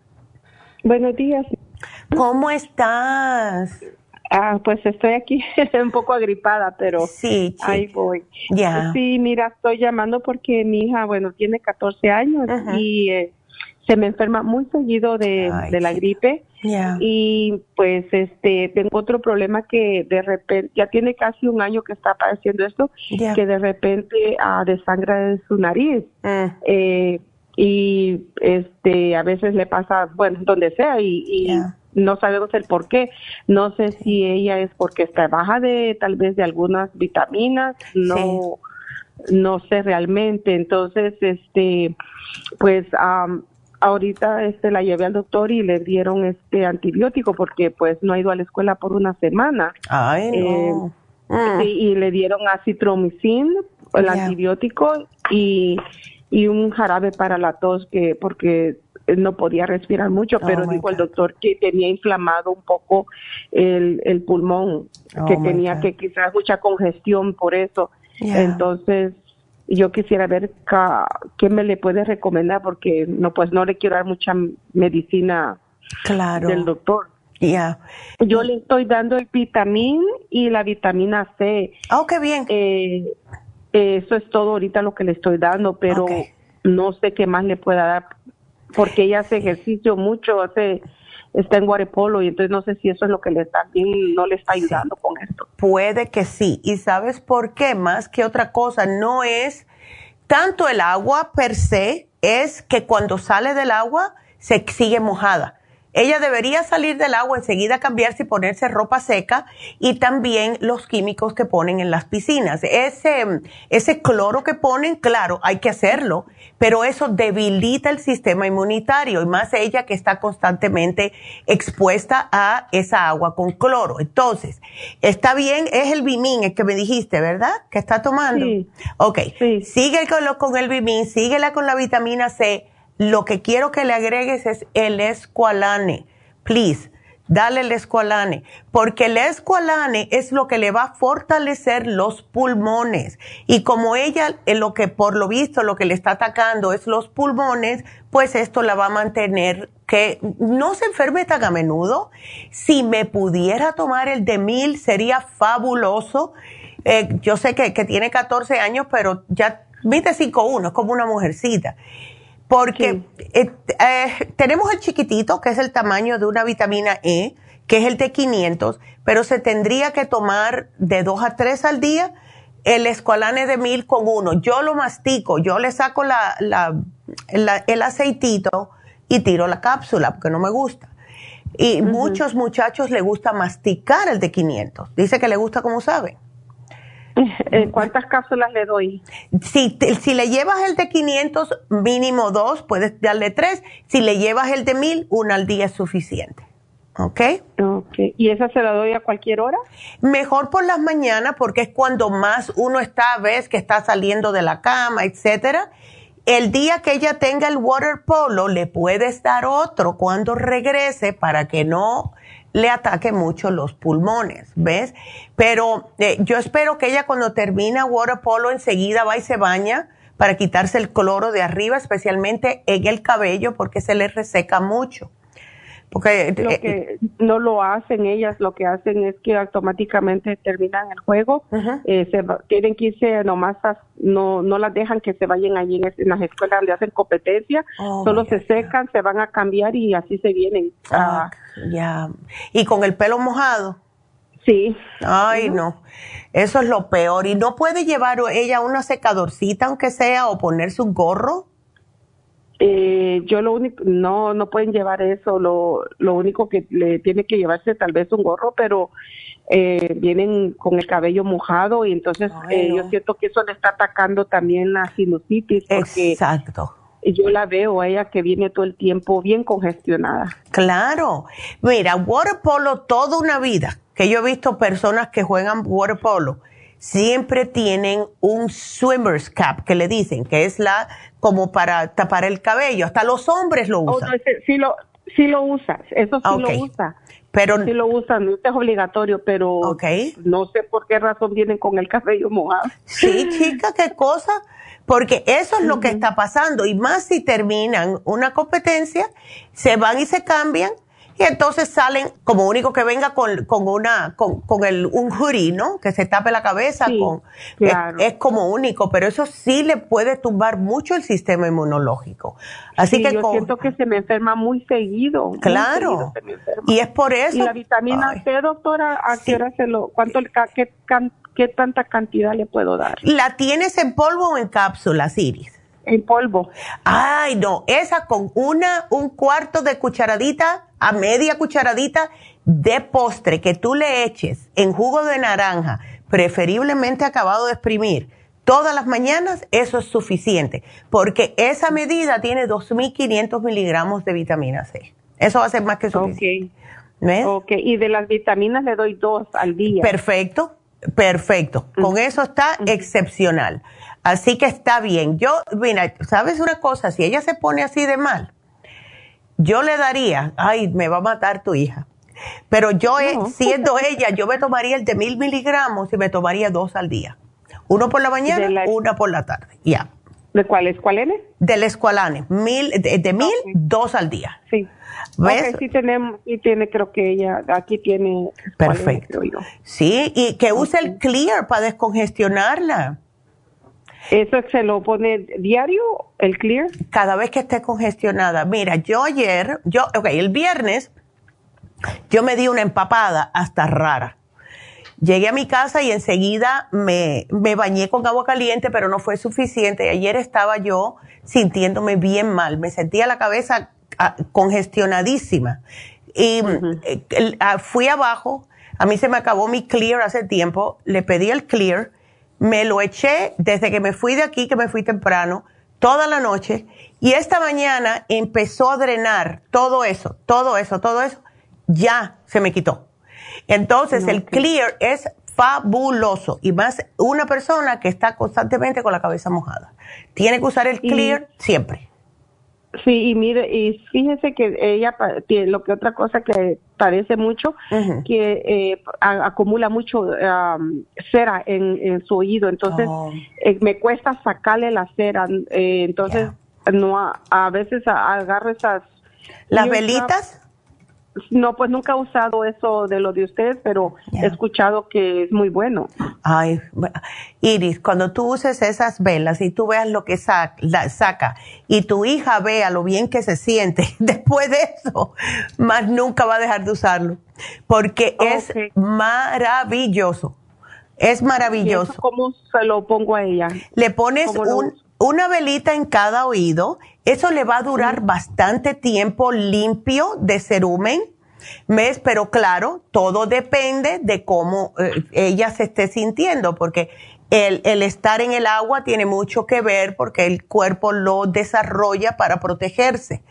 Buenos días. ¿Cómo estás? Ah, pues estoy aquí un poco agripada, pero sí, ahí voy. Ya. Sí, mira, estoy llamando porque mi hija, bueno, tiene 14 años y eh, se me enferma muy seguido de, la gripe. Y pues este tengo otro problema que de repente ya tiene casi un año que está padeciendo esto, que de repente ah, desangra de su nariz. Mm. Eh, y este a veces le pasa bueno donde sea y, no sabemos el por qué. No sé si ella es porque está baja de tal vez de algunas vitaminas, no no sé realmente. Entonces, este, pues ahorita este la llevé al doctor y le dieron este antibiótico porque pues no ha ido a la escuela por una semana. Ay, no. Eh, mm. y le dieron acitromicin, el antibiótico y y un jarabe para la tos que porque no podía respirar mucho, oh pero dijo el doctor que tenía inflamado un poco el, el pulmón, oh que tenía que quizás mucha congestión por eso. Entonces, yo quisiera ver qué me le puede recomendar porque no pues no le quiero dar mucha medicina claro. del doctor. Ya. Yo le estoy dando el vitamín y la vitamina C. Oh, qué bien. Eh, eso es todo ahorita lo que le estoy dando, pero no sé qué más le pueda dar porque ella hace ejercicio mucho, hace está en waterpolo y entonces no sé si eso es lo que le está bien, no le está ayudando con esto. Puede que sí. ¿Y sabes por qué? Más que otra cosa, no es tanto el agua per se, es que cuando sale del agua se sigue mojada. Ella debería salir del agua enseguida, cambiarse y ponerse ropa seca y también los químicos que ponen en las piscinas. Ese, ese cloro que ponen, claro, hay que hacerlo, pero eso debilita el sistema inmunitario y más ella que está constantemente expuesta a esa agua con cloro. Entonces, está bien, es el bimín, el que me dijiste, ¿verdad? Que está tomando. Sí. Ok, sigue con, lo, con el bimín, síguela con la vitamina C lo que quiero que le agregues es el escualane. Please, dale el escualane. Porque el escualane es lo que le va a fortalecer los pulmones. Y como ella, en lo que por lo visto, lo que le está atacando es los pulmones, pues esto la va a mantener que no se enferme tan a menudo. Si me pudiera tomar el de mil, sería fabuloso. Eh, yo sé que, que, tiene 14 años, pero ya viste 5'1, es como una mujercita. Porque eh, eh, tenemos el chiquitito, que es el tamaño de una vitamina E, que es el de 500, pero se tendría que tomar de 2 a 3 al día el escualane de mil con uno. Yo lo mastico, yo le saco la, la, el aceitito y tiro la cápsula porque no me gusta. Y muchos muchachos le gusta masticar el de 500. Dice que le gusta como sabe. Eh, ¿Cuántas cápsulas le doy? Si, si le llevas el de 500, mínimo dos, puedes darle tres. Si le llevas el de 1000, una al día es suficiente. ¿Ok? Ok. ¿Y esa se la doy a cualquier hora? Mejor por las mañanas porque es cuando más uno está, ves que está saliendo de la cama, etcétera. El día que ella tenga el water polo, le puedes dar otro cuando regrese para que no le ataque mucho los pulmones, ¿ves? Pero eh, yo espero que ella cuando termina water polo enseguida va y se baña para quitarse el cloro de arriba, especialmente en el cabello, porque se le reseca mucho. Porque lo eh, que no lo hacen ellas, lo que hacen es que automáticamente terminan el juego, eh, se tienen que irse nomás, no no las dejan que se vayan allí en, las escuelas donde hacen competencia, oh solo se secan, se van a cambiar y así se vienen. Ah, ya. ¿Y con el pelo mojado? Sí. Ay, no. Eso es lo peor. ¿Y no puede llevar ella una secadorcita, aunque sea, o ponerse un gorro? Eh, yo lo único, no, no pueden llevar eso, lo, lo único que le tiene que llevarse tal vez un gorro, pero eh, vienen con el cabello mojado y entonces eh, yo siento que eso le está atacando también la sinusitis. Porque Exacto. Yo la veo a ella que viene todo el tiempo bien congestionada. Claro. Mira, water polo toda una vida, que yo he visto personas que juegan water polo siempre tienen un swimmer's cap que le dicen que es la como para tapar el cabello. Hasta los hombres lo oh, usan. sí, lo, sí lo usas, eso sí lo usa. Pero, sí lo usan, no es obligatorio, pero no sé por qué razón vienen con el cabello mojado. Sí, chica, qué cosa. Porque eso es lo que está pasando. Y más si terminan una competencia, se van y se cambian y entonces salen como único que venga con, con una con, con, el un hoodie, ¿no? Que se tape la cabeza con es, como único, pero eso sí le puede tumbar mucho el sistema inmunológico. Así que yo siento que se me enferma muy seguido. Claro. y es por eso. Y la vitamina C, doctora, ¿a qué hora se lo cuánto qué, qué tanta cantidad le puedo dar? ¿La tienes en polvo o en cápsulas, Iris? En polvo. Ay, no, esa con una, un cuarto de cucharadita a media cucharadita de postre que tú le eches en jugo de naranja, preferiblemente acabado de exprimir, todas las mañanas, eso es suficiente, porque esa medida tiene 2.500 miligramos de vitamina C. Eso va a ser más que suficiente. ¿Ves? Ok, y de las vitaminas le doy dos al día. Perfecto, perfecto. Con eso está excepcional. Así que está bien. Yo, mira, ¿sabes una cosa? Si ella se pone así de mal, yo le daría, ay, me va a matar tu hija. Pero yo, eh, siendo ella, yo me tomaría el de mil miligramos y me tomaría dos al día. Uno por la mañana, una por la tarde. Ya. ¿De cuál escualene? Del escualane. Mil, de, mil, dos al día. Sí. ¿Ves? sí tenemos, y tiene, creo que ella, aquí tiene. Perfecto. Sí, y que use el Clear para descongestionarla. ¿Eso se lo pone diario, el Clear? Cada vez que esté congestionada. Mira, yo ayer, yo, ok, el viernes, yo me di una empapada hasta rara. Llegué a mi casa y enseguida me, me bañé con agua caliente, pero no fue suficiente. Ayer estaba yo sintiéndome bien mal. Me sentía la cabeza ah, congestionadísima. Y eh, ah, fui abajo. A mí se me acabó mi clear hace tiempo. Le pedí el clear. Me lo eché desde que me fui de aquí, que me fui temprano, toda la noche. Y esta mañana empezó a drenar todo eso, todo eso, todo eso. Ya se me quitó. Entonces, el clear es fabuloso y más una persona que está constantemente con la cabeza mojada. Tiene que usar el clear siempre. Sí, y mire, y fíjese que ella tiene lo que otra cosa que parece mucho, que eh, acumula mucho cera en, su oído, entonces oh. eh, me cuesta sacarle la cera, eh, entonces no a, veces agarro esas... ¿Las velitas? No, pues nunca he usado eso de lo de ustedes, pero he escuchado que es muy bueno. Ay, Iris, cuando tú uses esas velas y tú veas lo que saca, y tu hija vea lo bien que se siente después de eso, más nunca va a dejar de usarlo, porque es maravilloso. Es maravilloso. ¿Cómo se lo pongo a ella? Le pones una velita en cada oído eso le va a durar bastante tiempo limpio de cerumen. ¿Ves? Pero claro, todo depende de cómo eh, ella se esté sintiendo, porque el, el, estar en el agua tiene mucho que ver porque el cuerpo lo desarrolla para protegerse.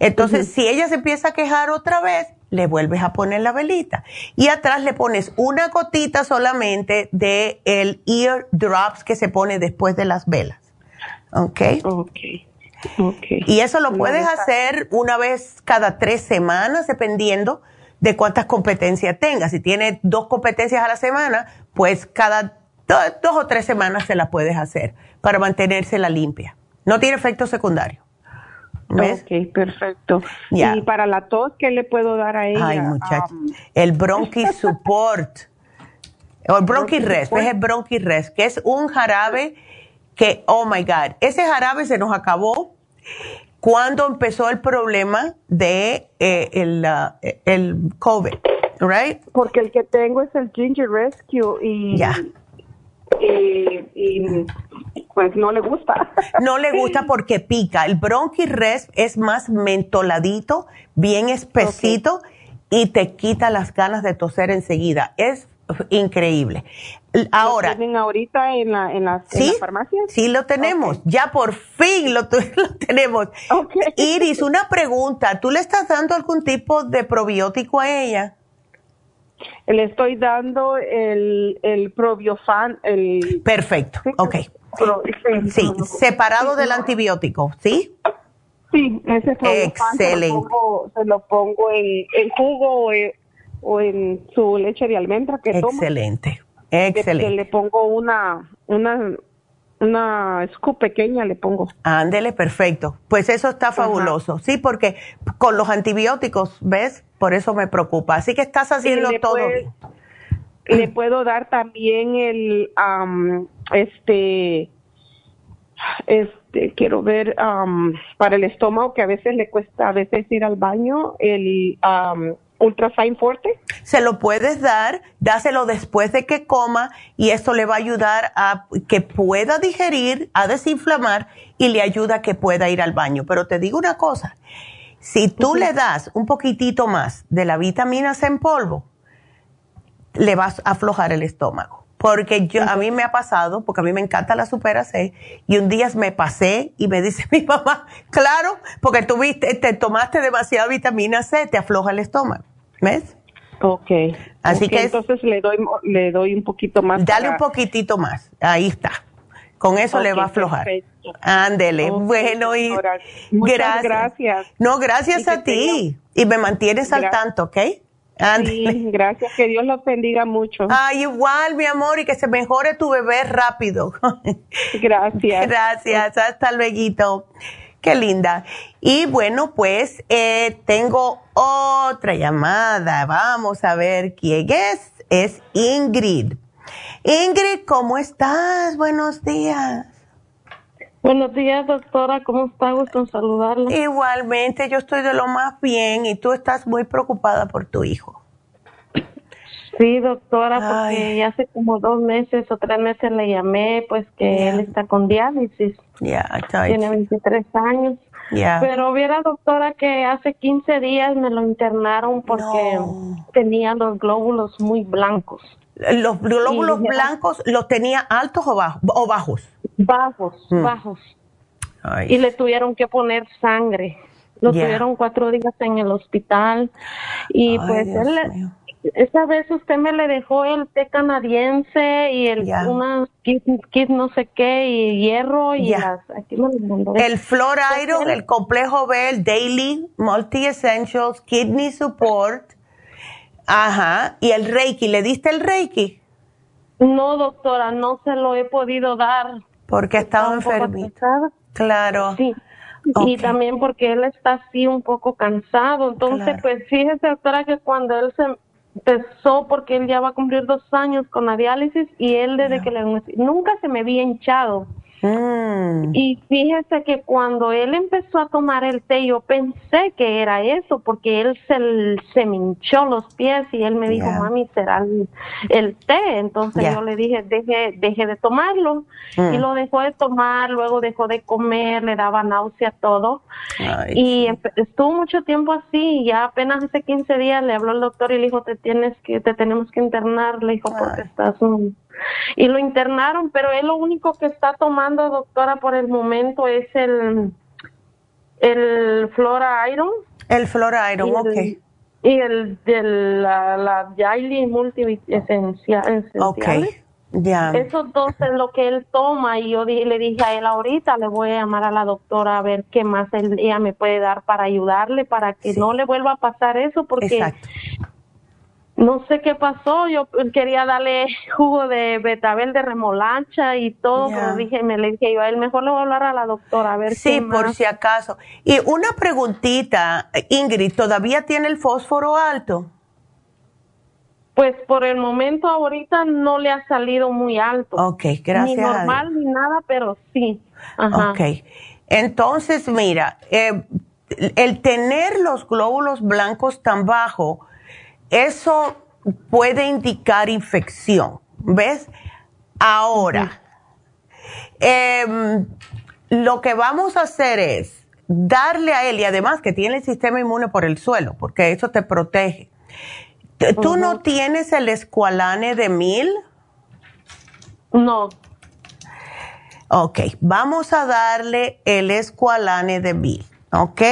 Entonces, si ella se empieza a quejar otra vez, le vuelves a poner la velita. Y atrás le pones una gotita solamente de el ear drops que se pone después de las velas. ¿Ok? Ok. Y eso lo puedes hacer una vez cada tres semanas, dependiendo de cuántas competencias tengas. Si tienes dos competencias a la semana, pues cada dos o tres semanas se la puedes hacer para mantenerse la limpia. No tiene efecto secundario. ¿Ves? Ok, perfecto. Y para la tos, ¿qué le puedo dar a ella? Ay, muchacho. Um, el Bronchi Support. o el Bronchi Rest, es el Bronchi Rest, que es un jarabe que, oh my God, ese jarabe se nos acabó cuando empezó el problema de eh, el, el COVID, right? Porque el que tengo es el Ginger Rescue y, y, pues no le gusta. No le gusta porque pica. El Bronchi Rest es más mentoladito, bien espesito y te quita las ganas de toser enseguida. Es increíble. Ahora. ¿Lo tienen ahorita en la, en la, farmacia? Sí, lo tenemos. Ya por fin lo, tenemos. Iris, una pregunta. ¿Tú le estás dando algún tipo de probiótico a ella? Le estoy dando el, el probiofan. El... Perfecto, ok. sí, separado del antibiótico, ¿sí? Sí, ese Excelente. Se lo pongo, en, en jugo o en su leche de almendra que Excelente. Excelente. Le, pongo una, una, una scoop pequeña, le pongo. Ándele, perfecto. Pues eso está fabuloso. Sí, porque con los antibióticos, ¿ves? Por eso me preocupa. Así que estás haciendo todo Le puedo dar también el, este, este, quiero ver, para el estómago, que a veces le cuesta, a veces ir al baño, el, Ultra Fine Forte? Se lo puedes dar, dáselo después de que coma y esto le va a ayudar a que pueda digerir, a desinflamar y le ayuda a que pueda ir al baño. Pero te digo una cosa, si tú le das un poquitito más de la vitamina C en polvo, le vas a aflojar el estómago. Porque yo, a mí me ha pasado, porque a mí me encanta la supera C, y un día me pasé y me dice mi mamá, claro, porque tuviste, te tomaste demasiada vitamina C, te afloja el estómago. ¿Ves? Ok. Así que entonces le doy le doy un poquito más. Dale un poquitito más. Ahí está. Con eso le va a aflojar. Ándele. bueno, y gracias. gracias. No, gracias a ti. Y me mantienes al tanto, ¿ok? Sí, gracias, que Dios los bendiga mucho. Ay, igual, mi amor, y que se mejore tu bebé rápido. Gracias. gracias, hasta luego. Qué linda. Y bueno, pues eh, tengo otra llamada. Vamos a ver quién es. Es Ingrid. Ingrid, ¿cómo estás? Buenos días. Buenos días, doctora. ¿Cómo está? Gusto en saludarla. Igualmente, yo estoy de lo más bien y tú estás muy preocupada por tu hijo. Sí, doctora, porque hace como dos meses o tres meses le llamé, pues que él está con diálisis. Ya, Tiene 23 años. Pero viera, doctora, que hace 15 días me lo internaron porque tenía los glóbulos muy blancos. ¿Los glóbulos blancos los tenía altos o, o bajos? Bajos, mm. bajos. Y le tuvieron que poner sangre. Lo tuvieron cuatro días en el hospital. Y pues él, esa vez usted me le dejó el té canadiense y el una kit, no sé qué y hierro y las, aquí El Flor Iron, el complejo B, el Daily Multi Essentials, Kidney Support. Ajá. Y el Reiki, ¿le diste el Reiki? No, doctora, no se lo he podido dar. Porque ha estado enfermito. Claro. Sí. Y también porque él está así un poco cansado. Entonces, pues fíjese, doctora, que cuando él se empezó, porque él ya va a cumplir dos años con la diálisis y él desde que le... Nunca se me había hinchado. Mm. Y fíjese que cuando él empezó a tomar el té, yo pensé que era eso, porque él se, se me hinchó los pies y él me dijo, mami, será el, té. Entonces yo le dije, deje, deje de tomarlo. Y mm. lo dejó de tomar, luego dejó de comer, le daba náusea, todo. y estuvo mucho tiempo así, y ya apenas hace 15 días le habló el doctor y le dijo, te tienes que, te tenemos que internar, le dijo, porque estás un y lo internaron, pero él lo único que está tomando, doctora, por el momento es el, el Flora Iron. El Flora Iron, ok. Y el de la, la Yaili Multi Esencial. Ok. Ya. Esos dos es lo que él toma y yo le dije a él ahorita le voy a llamar a la doctora a ver qué más ella me puede dar para ayudarle para que no le vuelva a pasar eso porque Exacto no sé qué pasó, yo quería darle jugo de betabel de remolacha y todo, pero dije, me le dije yo a él, mejor le voy a hablar a la doctora a ver Sí, por si acaso. Y una preguntita, Ingrid, ¿todavía tiene el fósforo alto? Pues por el momento ahorita no le ha salido muy alto. Ok, gracias. Ni normal ni nada, pero sí. Ajá. Ok. Entonces, mira, eh, el tener los glóbulos blancos tan bajo, eso puede indicar infección, ¿ves? Ahora, em, lo que vamos a hacer es darle a él, y además que tiene el sistema inmune por el suelo, porque eso te protege. ¿Tú no tienes el escualane de mil? No. Ok, vamos a darle el escualane de mil, ¿ok?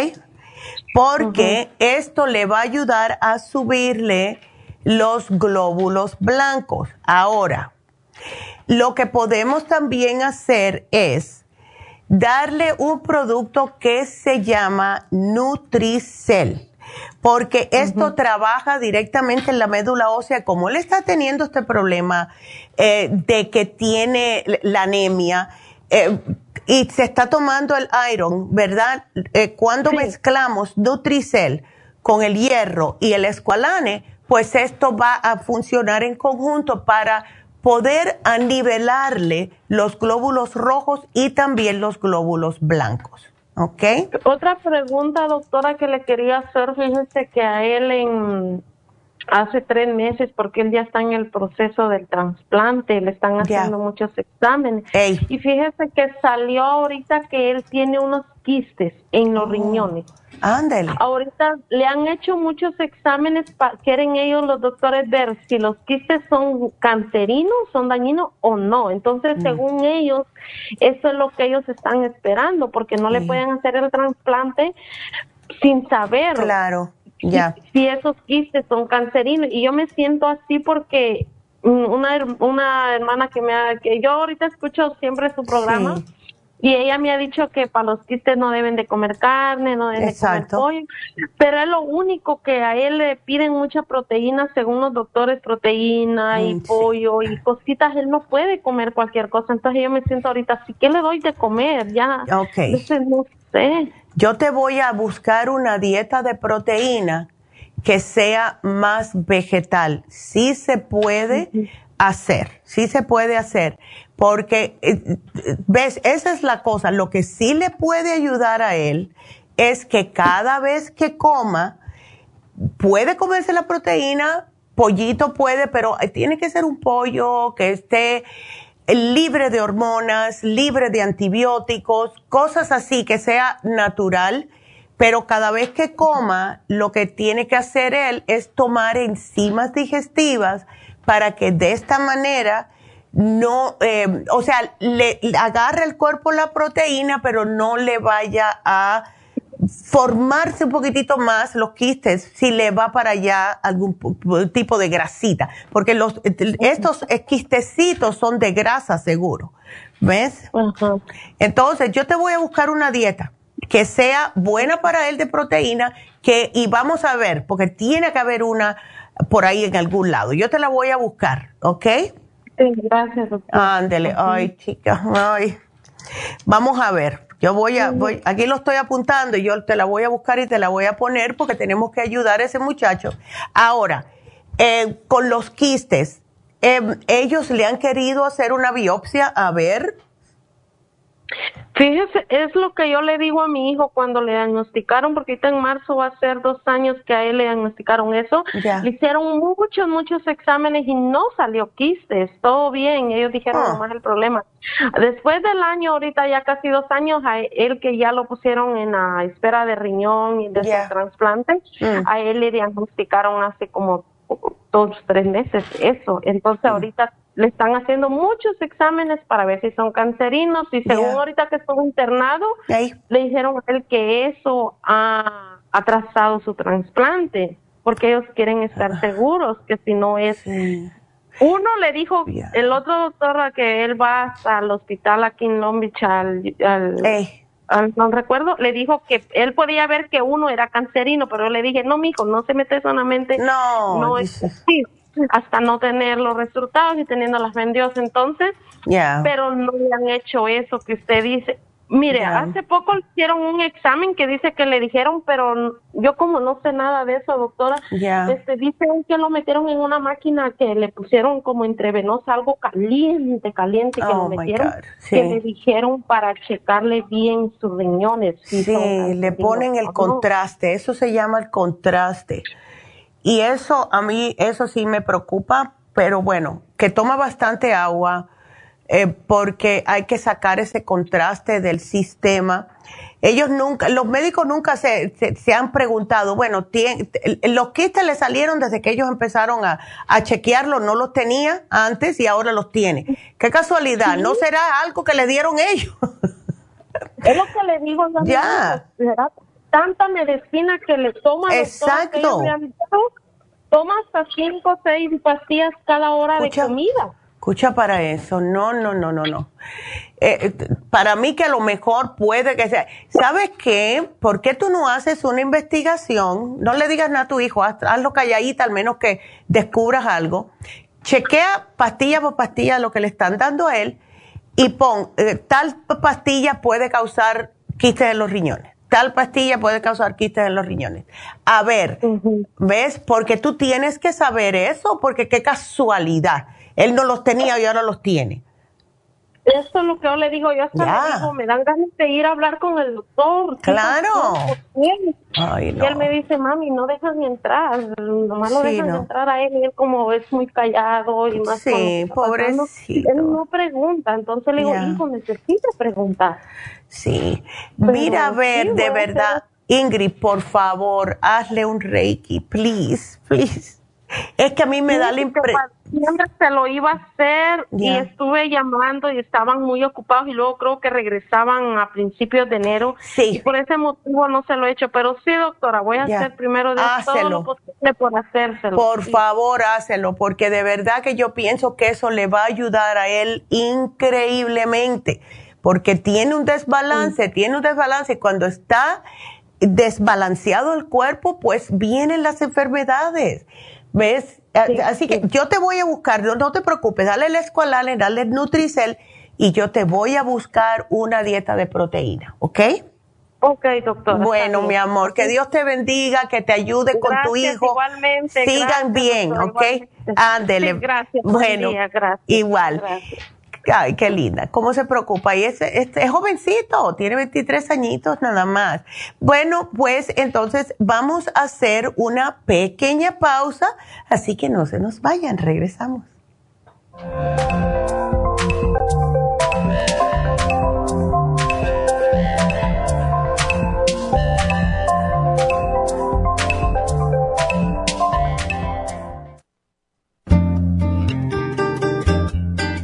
Porque esto le va a ayudar a subirle los glóbulos blancos. Ahora, lo que podemos también hacer es darle un producto que se llama Nutricel, porque esto trabaja directamente en la médula ósea. Como él está teniendo este problema eh, de que tiene la anemia, eh, y se está tomando el iron, ¿verdad? Eh, cuando mezclamos Nutricel con el hierro y el escualane, pues esto va a funcionar en conjunto para poder anivelarle los glóbulos rojos y también los glóbulos blancos. ¿Ok? Otra pregunta, doctora, que le quería hacer, fíjese que a él en hace tres meses, porque él ya está en el proceso del trasplante, le están haciendo muchos exámenes. Y fíjese que salió ahorita que él tiene unos quistes en los oh. riñones. Ándale. Ahorita le han hecho muchos exámenes, quieren ellos los doctores ver si los quistes son cancerinos, son dañinos o no. Entonces, mm. según ellos, eso es lo que ellos están esperando, porque no le pueden hacer el trasplante sin saber. Claro ya. Si, esos quistes son cancerinos. Y yo me siento así porque una, una hermana que me ha, que yo ahorita escucho siempre su programa. Y ella me ha dicho que para los quistes no deben de comer carne, no deben de comer pollo, pero es lo único que a él le piden mucha proteína, según los doctores, proteína y pollo y cositas, él no puede comer cualquier cosa, entonces yo me siento ahorita, ¿sí qué le doy de comer? Ya, okay. no sé. Yo te voy a buscar una dieta de proteína que sea más vegetal. Sí se puede hacer, sí se puede hacer, porque, eh, ves, esa es la cosa, lo que sí le puede ayudar a él es que cada vez que coma, puede comerse la proteína, pollito puede, pero tiene que ser un pollo que esté libre de hormonas, libre de antibióticos, cosas así, que sea natural, pero cada vez que coma, lo que tiene que hacer él es tomar enzimas digestivas para que de esta manera no, eh, o sea, le, agarre el cuerpo la proteína, pero no le vaya a formarse un poquitito más los quistes si le va para allá algún tipo de grasita, porque los, estos quistecitos son de grasa seguro, ¿ves? Entonces yo te voy a buscar una dieta que sea buena para él de proteína, que, y vamos a ver, porque tiene que haber una por ahí en algún lado. Yo te la voy a buscar, ¿ok? gracias, Ándele, ay, chica, ay. Vamos a ver. Yo voy a, voy, aquí lo estoy apuntando y yo te la voy a buscar y te la voy a poner porque tenemos que ayudar a ese muchacho. Ahora, eh, con los quistes, eh, ellos le han querido hacer una biopsia a ver Fíjese, es lo que yo le digo a mi hijo cuando le diagnosticaron, porque ahorita en marzo va a ser dos años que a él le diagnosticaron eso. Le hicieron muchos, muchos exámenes y no salió quistes, todo bien. Ellos dijeron oh. nomás el problema. Después del año, ahorita ya casi dos años, a él que ya lo pusieron en la espera de riñón y de trasplante, mm. a él le diagnosticaron hace como dos, tres meses eso. Entonces mm. ahorita le están haciendo muchos exámenes para ver si son cancerinos y según ahorita que estuvo internado, le dijeron a él que eso ha atrasado su trasplante porque ellos quieren estar ah. seguros que si no es... Uno le dijo, el otro doctor que él va al hospital aquí en Long Beach, al, no recuerdo, le dijo que él podía ver que uno era cancerino, pero yo le dije, no, mijo, no se mete solamente. No, no es hasta no tener los resultados y teniendo las vendidos entonces, pero no le han hecho eso que usted dice. Mire, hace poco le hicieron un examen que dice que le dijeron, pero yo como no sé nada de eso, doctora, este, dicen que lo metieron en una máquina que le pusieron como entrevenosa algo caliente, caliente, que lo oh, metieron, que le dijeron para checarle bien sus riñones. sí, le ponen el contraste, eso se llama el contraste. Y eso a mí, eso sí me preocupa, pero bueno, que toma bastante agua eh, porque hay que sacar ese contraste del sistema. Ellos nunca, los médicos nunca se, se, han preguntado, bueno, los quistes le salieron desde que ellos empezaron a, a, chequearlo, no los tenía antes y ahora los tiene. Qué casualidad, ¿no será algo que le dieron ellos? es lo que le digo, ya tanta medicina que le toma. Exacto. toma hasta cinco o seis pastillas cada hora de comida. Escucha para eso, no, no, no, no, no. Eh, eh, para mí que a lo mejor puede que sea. ¿Sabes qué? ¿Por qué tú no haces una investigación? No le digas nada a tu hijo, hazlo calladita, al menos que descubras algo. Chequea pastilla por pastilla lo que le están dando a él y pon, eh, tal pastilla puede causar quistes en los riñones tal pastilla puede causar quistes en los riñones. A ver, ¿ves? Porque tú tienes que saber eso, porque qué casualidad. Él no los tenía y ahora los tiene. Eso es lo que yo le digo. Yo hasta le digo, me dan ganas de ir a hablar con el doctor. Claro. Y él me dice, mami, no dejan ni entrar. Nomás lo dejan entrar a él. Y él, como es muy callado y más. Sí, pobrecito. Él no pregunta. Entonces le digo, hijo, necesita preguntar. Sí. Mira, a ver, de verdad. Ingrid, por favor, hazle un reiki, please, please. Es que a mí me da la impresión. Siempre se lo iba a hacer y estuve llamando y estaban muy ocupados y luego creo que regresaban a principios de enero. Sí. Y por ese motivo no se lo he hecho. Pero sí, doctora, voy a hacer primero de todo lo posible por hacérselo. Por favor, hácelo, porque de verdad que yo pienso que eso le va a ayudar a él increíblemente. Porque tiene un desbalance, tiene un desbalance y cuando está desbalanceado el cuerpo, pues vienen las enfermedades. ¿Ves? Así que yo te voy a buscar, no, te preocupes, dale el escualane, dale el Nutricel y yo te voy a buscar una dieta de proteína, ¿ok? Ok, doctor. Bueno, mi amor, que Dios te bendiga, que te ayude con tu hijo. Igualmente. Sigan bien, ¿ok? Ándele. gracias. Bueno, igual. Ay, qué linda. ¿Cómo se preocupa? Y es, es, jovencito, tiene 23 añitos nada más. Bueno, pues entonces vamos a hacer una pequeña pausa, así que no se nos vayan, regresamos.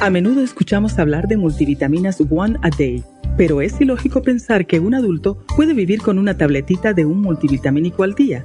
A menudo escuchamos hablar de multivitaminas One a Day, pero es ilógico pensar que un adulto puede vivir con una tabletita de un multivitamínico al día.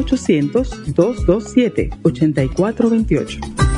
1-800-227-8428.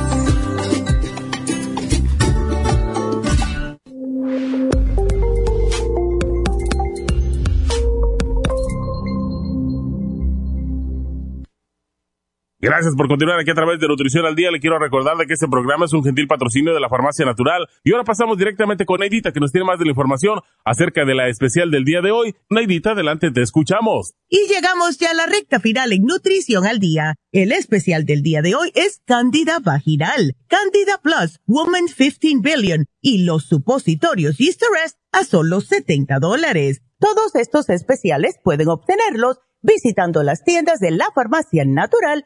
Gracias por continuar aquí a través de Nutrición al Día. Le quiero recordar de que este programa es un gentil patrocinio de la Farmacia Natural. Y ahora pasamos directamente con Neidita, que nos tiene más de la información acerca de la especial del día de hoy. Neidita, adelante, te escuchamos. Y llegamos ya a la recta final en Nutrición al Día. El especial del día de hoy es Candida Vaginal, Candida Plus, Woman 15 Billion y los supositorios Easter a solo 70 dólares. Todos estos especiales pueden obtenerlos visitando las tiendas de la Farmacia Natural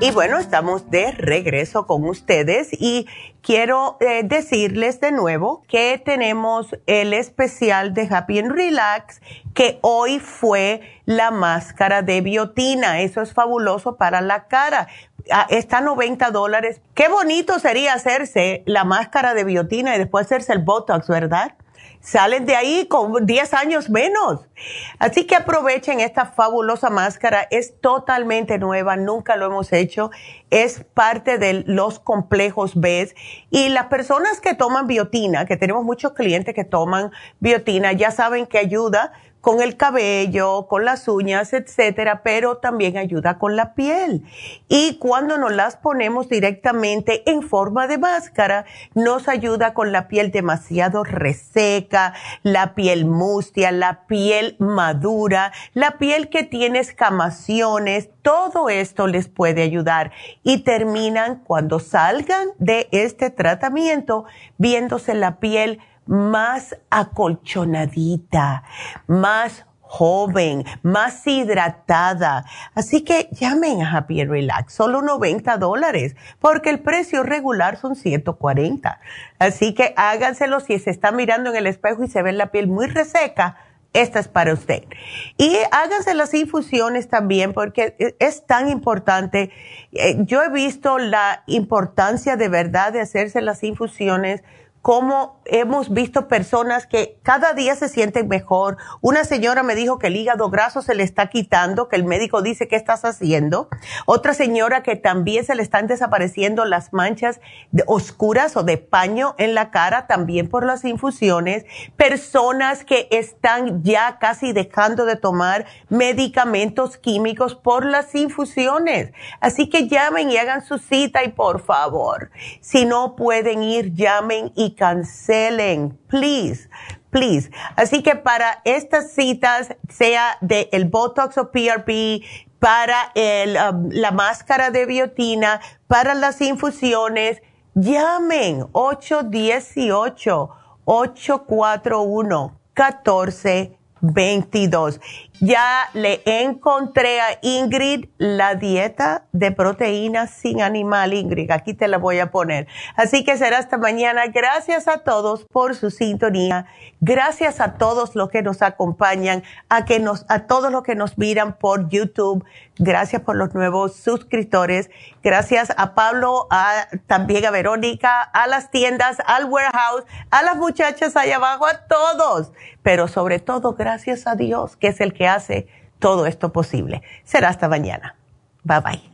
Y bueno, estamos de regreso con ustedes y quiero eh, decirles de nuevo que tenemos el especial de Happy and Relax, que hoy fue la máscara de biotina. Eso es fabuloso para la cara. Ah, está 90 dólares. Qué bonito sería hacerse la máscara de biotina y después hacerse el Botox, ¿verdad? Salen de ahí con 10 años menos. Así que aprovechen esta fabulosa máscara, es totalmente nueva, nunca lo hemos hecho, es parte de los complejos B. Y las personas que toman biotina, que tenemos muchos clientes que toman biotina, ya saben que ayuda con el cabello, con las uñas, etcétera, pero también ayuda con la piel. Y cuando nos las ponemos directamente en forma de máscara, nos ayuda con la piel demasiado reseca, la piel mustia, la piel madura, la piel que tiene escamaciones, todo esto les puede ayudar y terminan cuando salgan de este tratamiento viéndose la piel más acolchonadita, más joven, más hidratada. Así que llamen a Happy Relax, solo 90 dólares, porque el precio regular son 140. Así que háganselo si se está mirando en el espejo y se ve la piel muy reseca. Esta es para usted. Y háganse las infusiones también porque es tan importante. Eh, yo he visto la importancia de verdad de hacerse las infusiones cómo hemos visto personas que cada día se sienten mejor. Una señora me dijo que el hígado graso se le está quitando, que el médico dice, ¿qué estás haciendo? Otra señora que también se le están desapareciendo las manchas oscuras o de paño en la cara, también por las infusiones. Personas que están ya casi dejando de tomar medicamentos químicos por las infusiones. Así que llamen y hagan su cita y por favor, si no pueden ir, llamen y cancelen, please, please. Así que para estas citas, sea de el Botox o PRP, para el, um, la máscara de biotina, para las infusiones, llamen 818-841-1422. Ya le encontré a Ingrid la dieta de proteínas sin animal, Ingrid. Aquí te la voy a poner. Así que será hasta mañana. Gracias a todos por su sintonía. Gracias a todos los que nos acompañan, a, que nos, a todos los que nos miran por YouTube. Gracias por los nuevos suscriptores. Gracias a Pablo, a, también a Verónica, a las tiendas, al warehouse, a las muchachas allá abajo, a todos. Pero sobre todo, gracias a Dios, que es el hace todo esto posible. Será hasta mañana. Bye bye.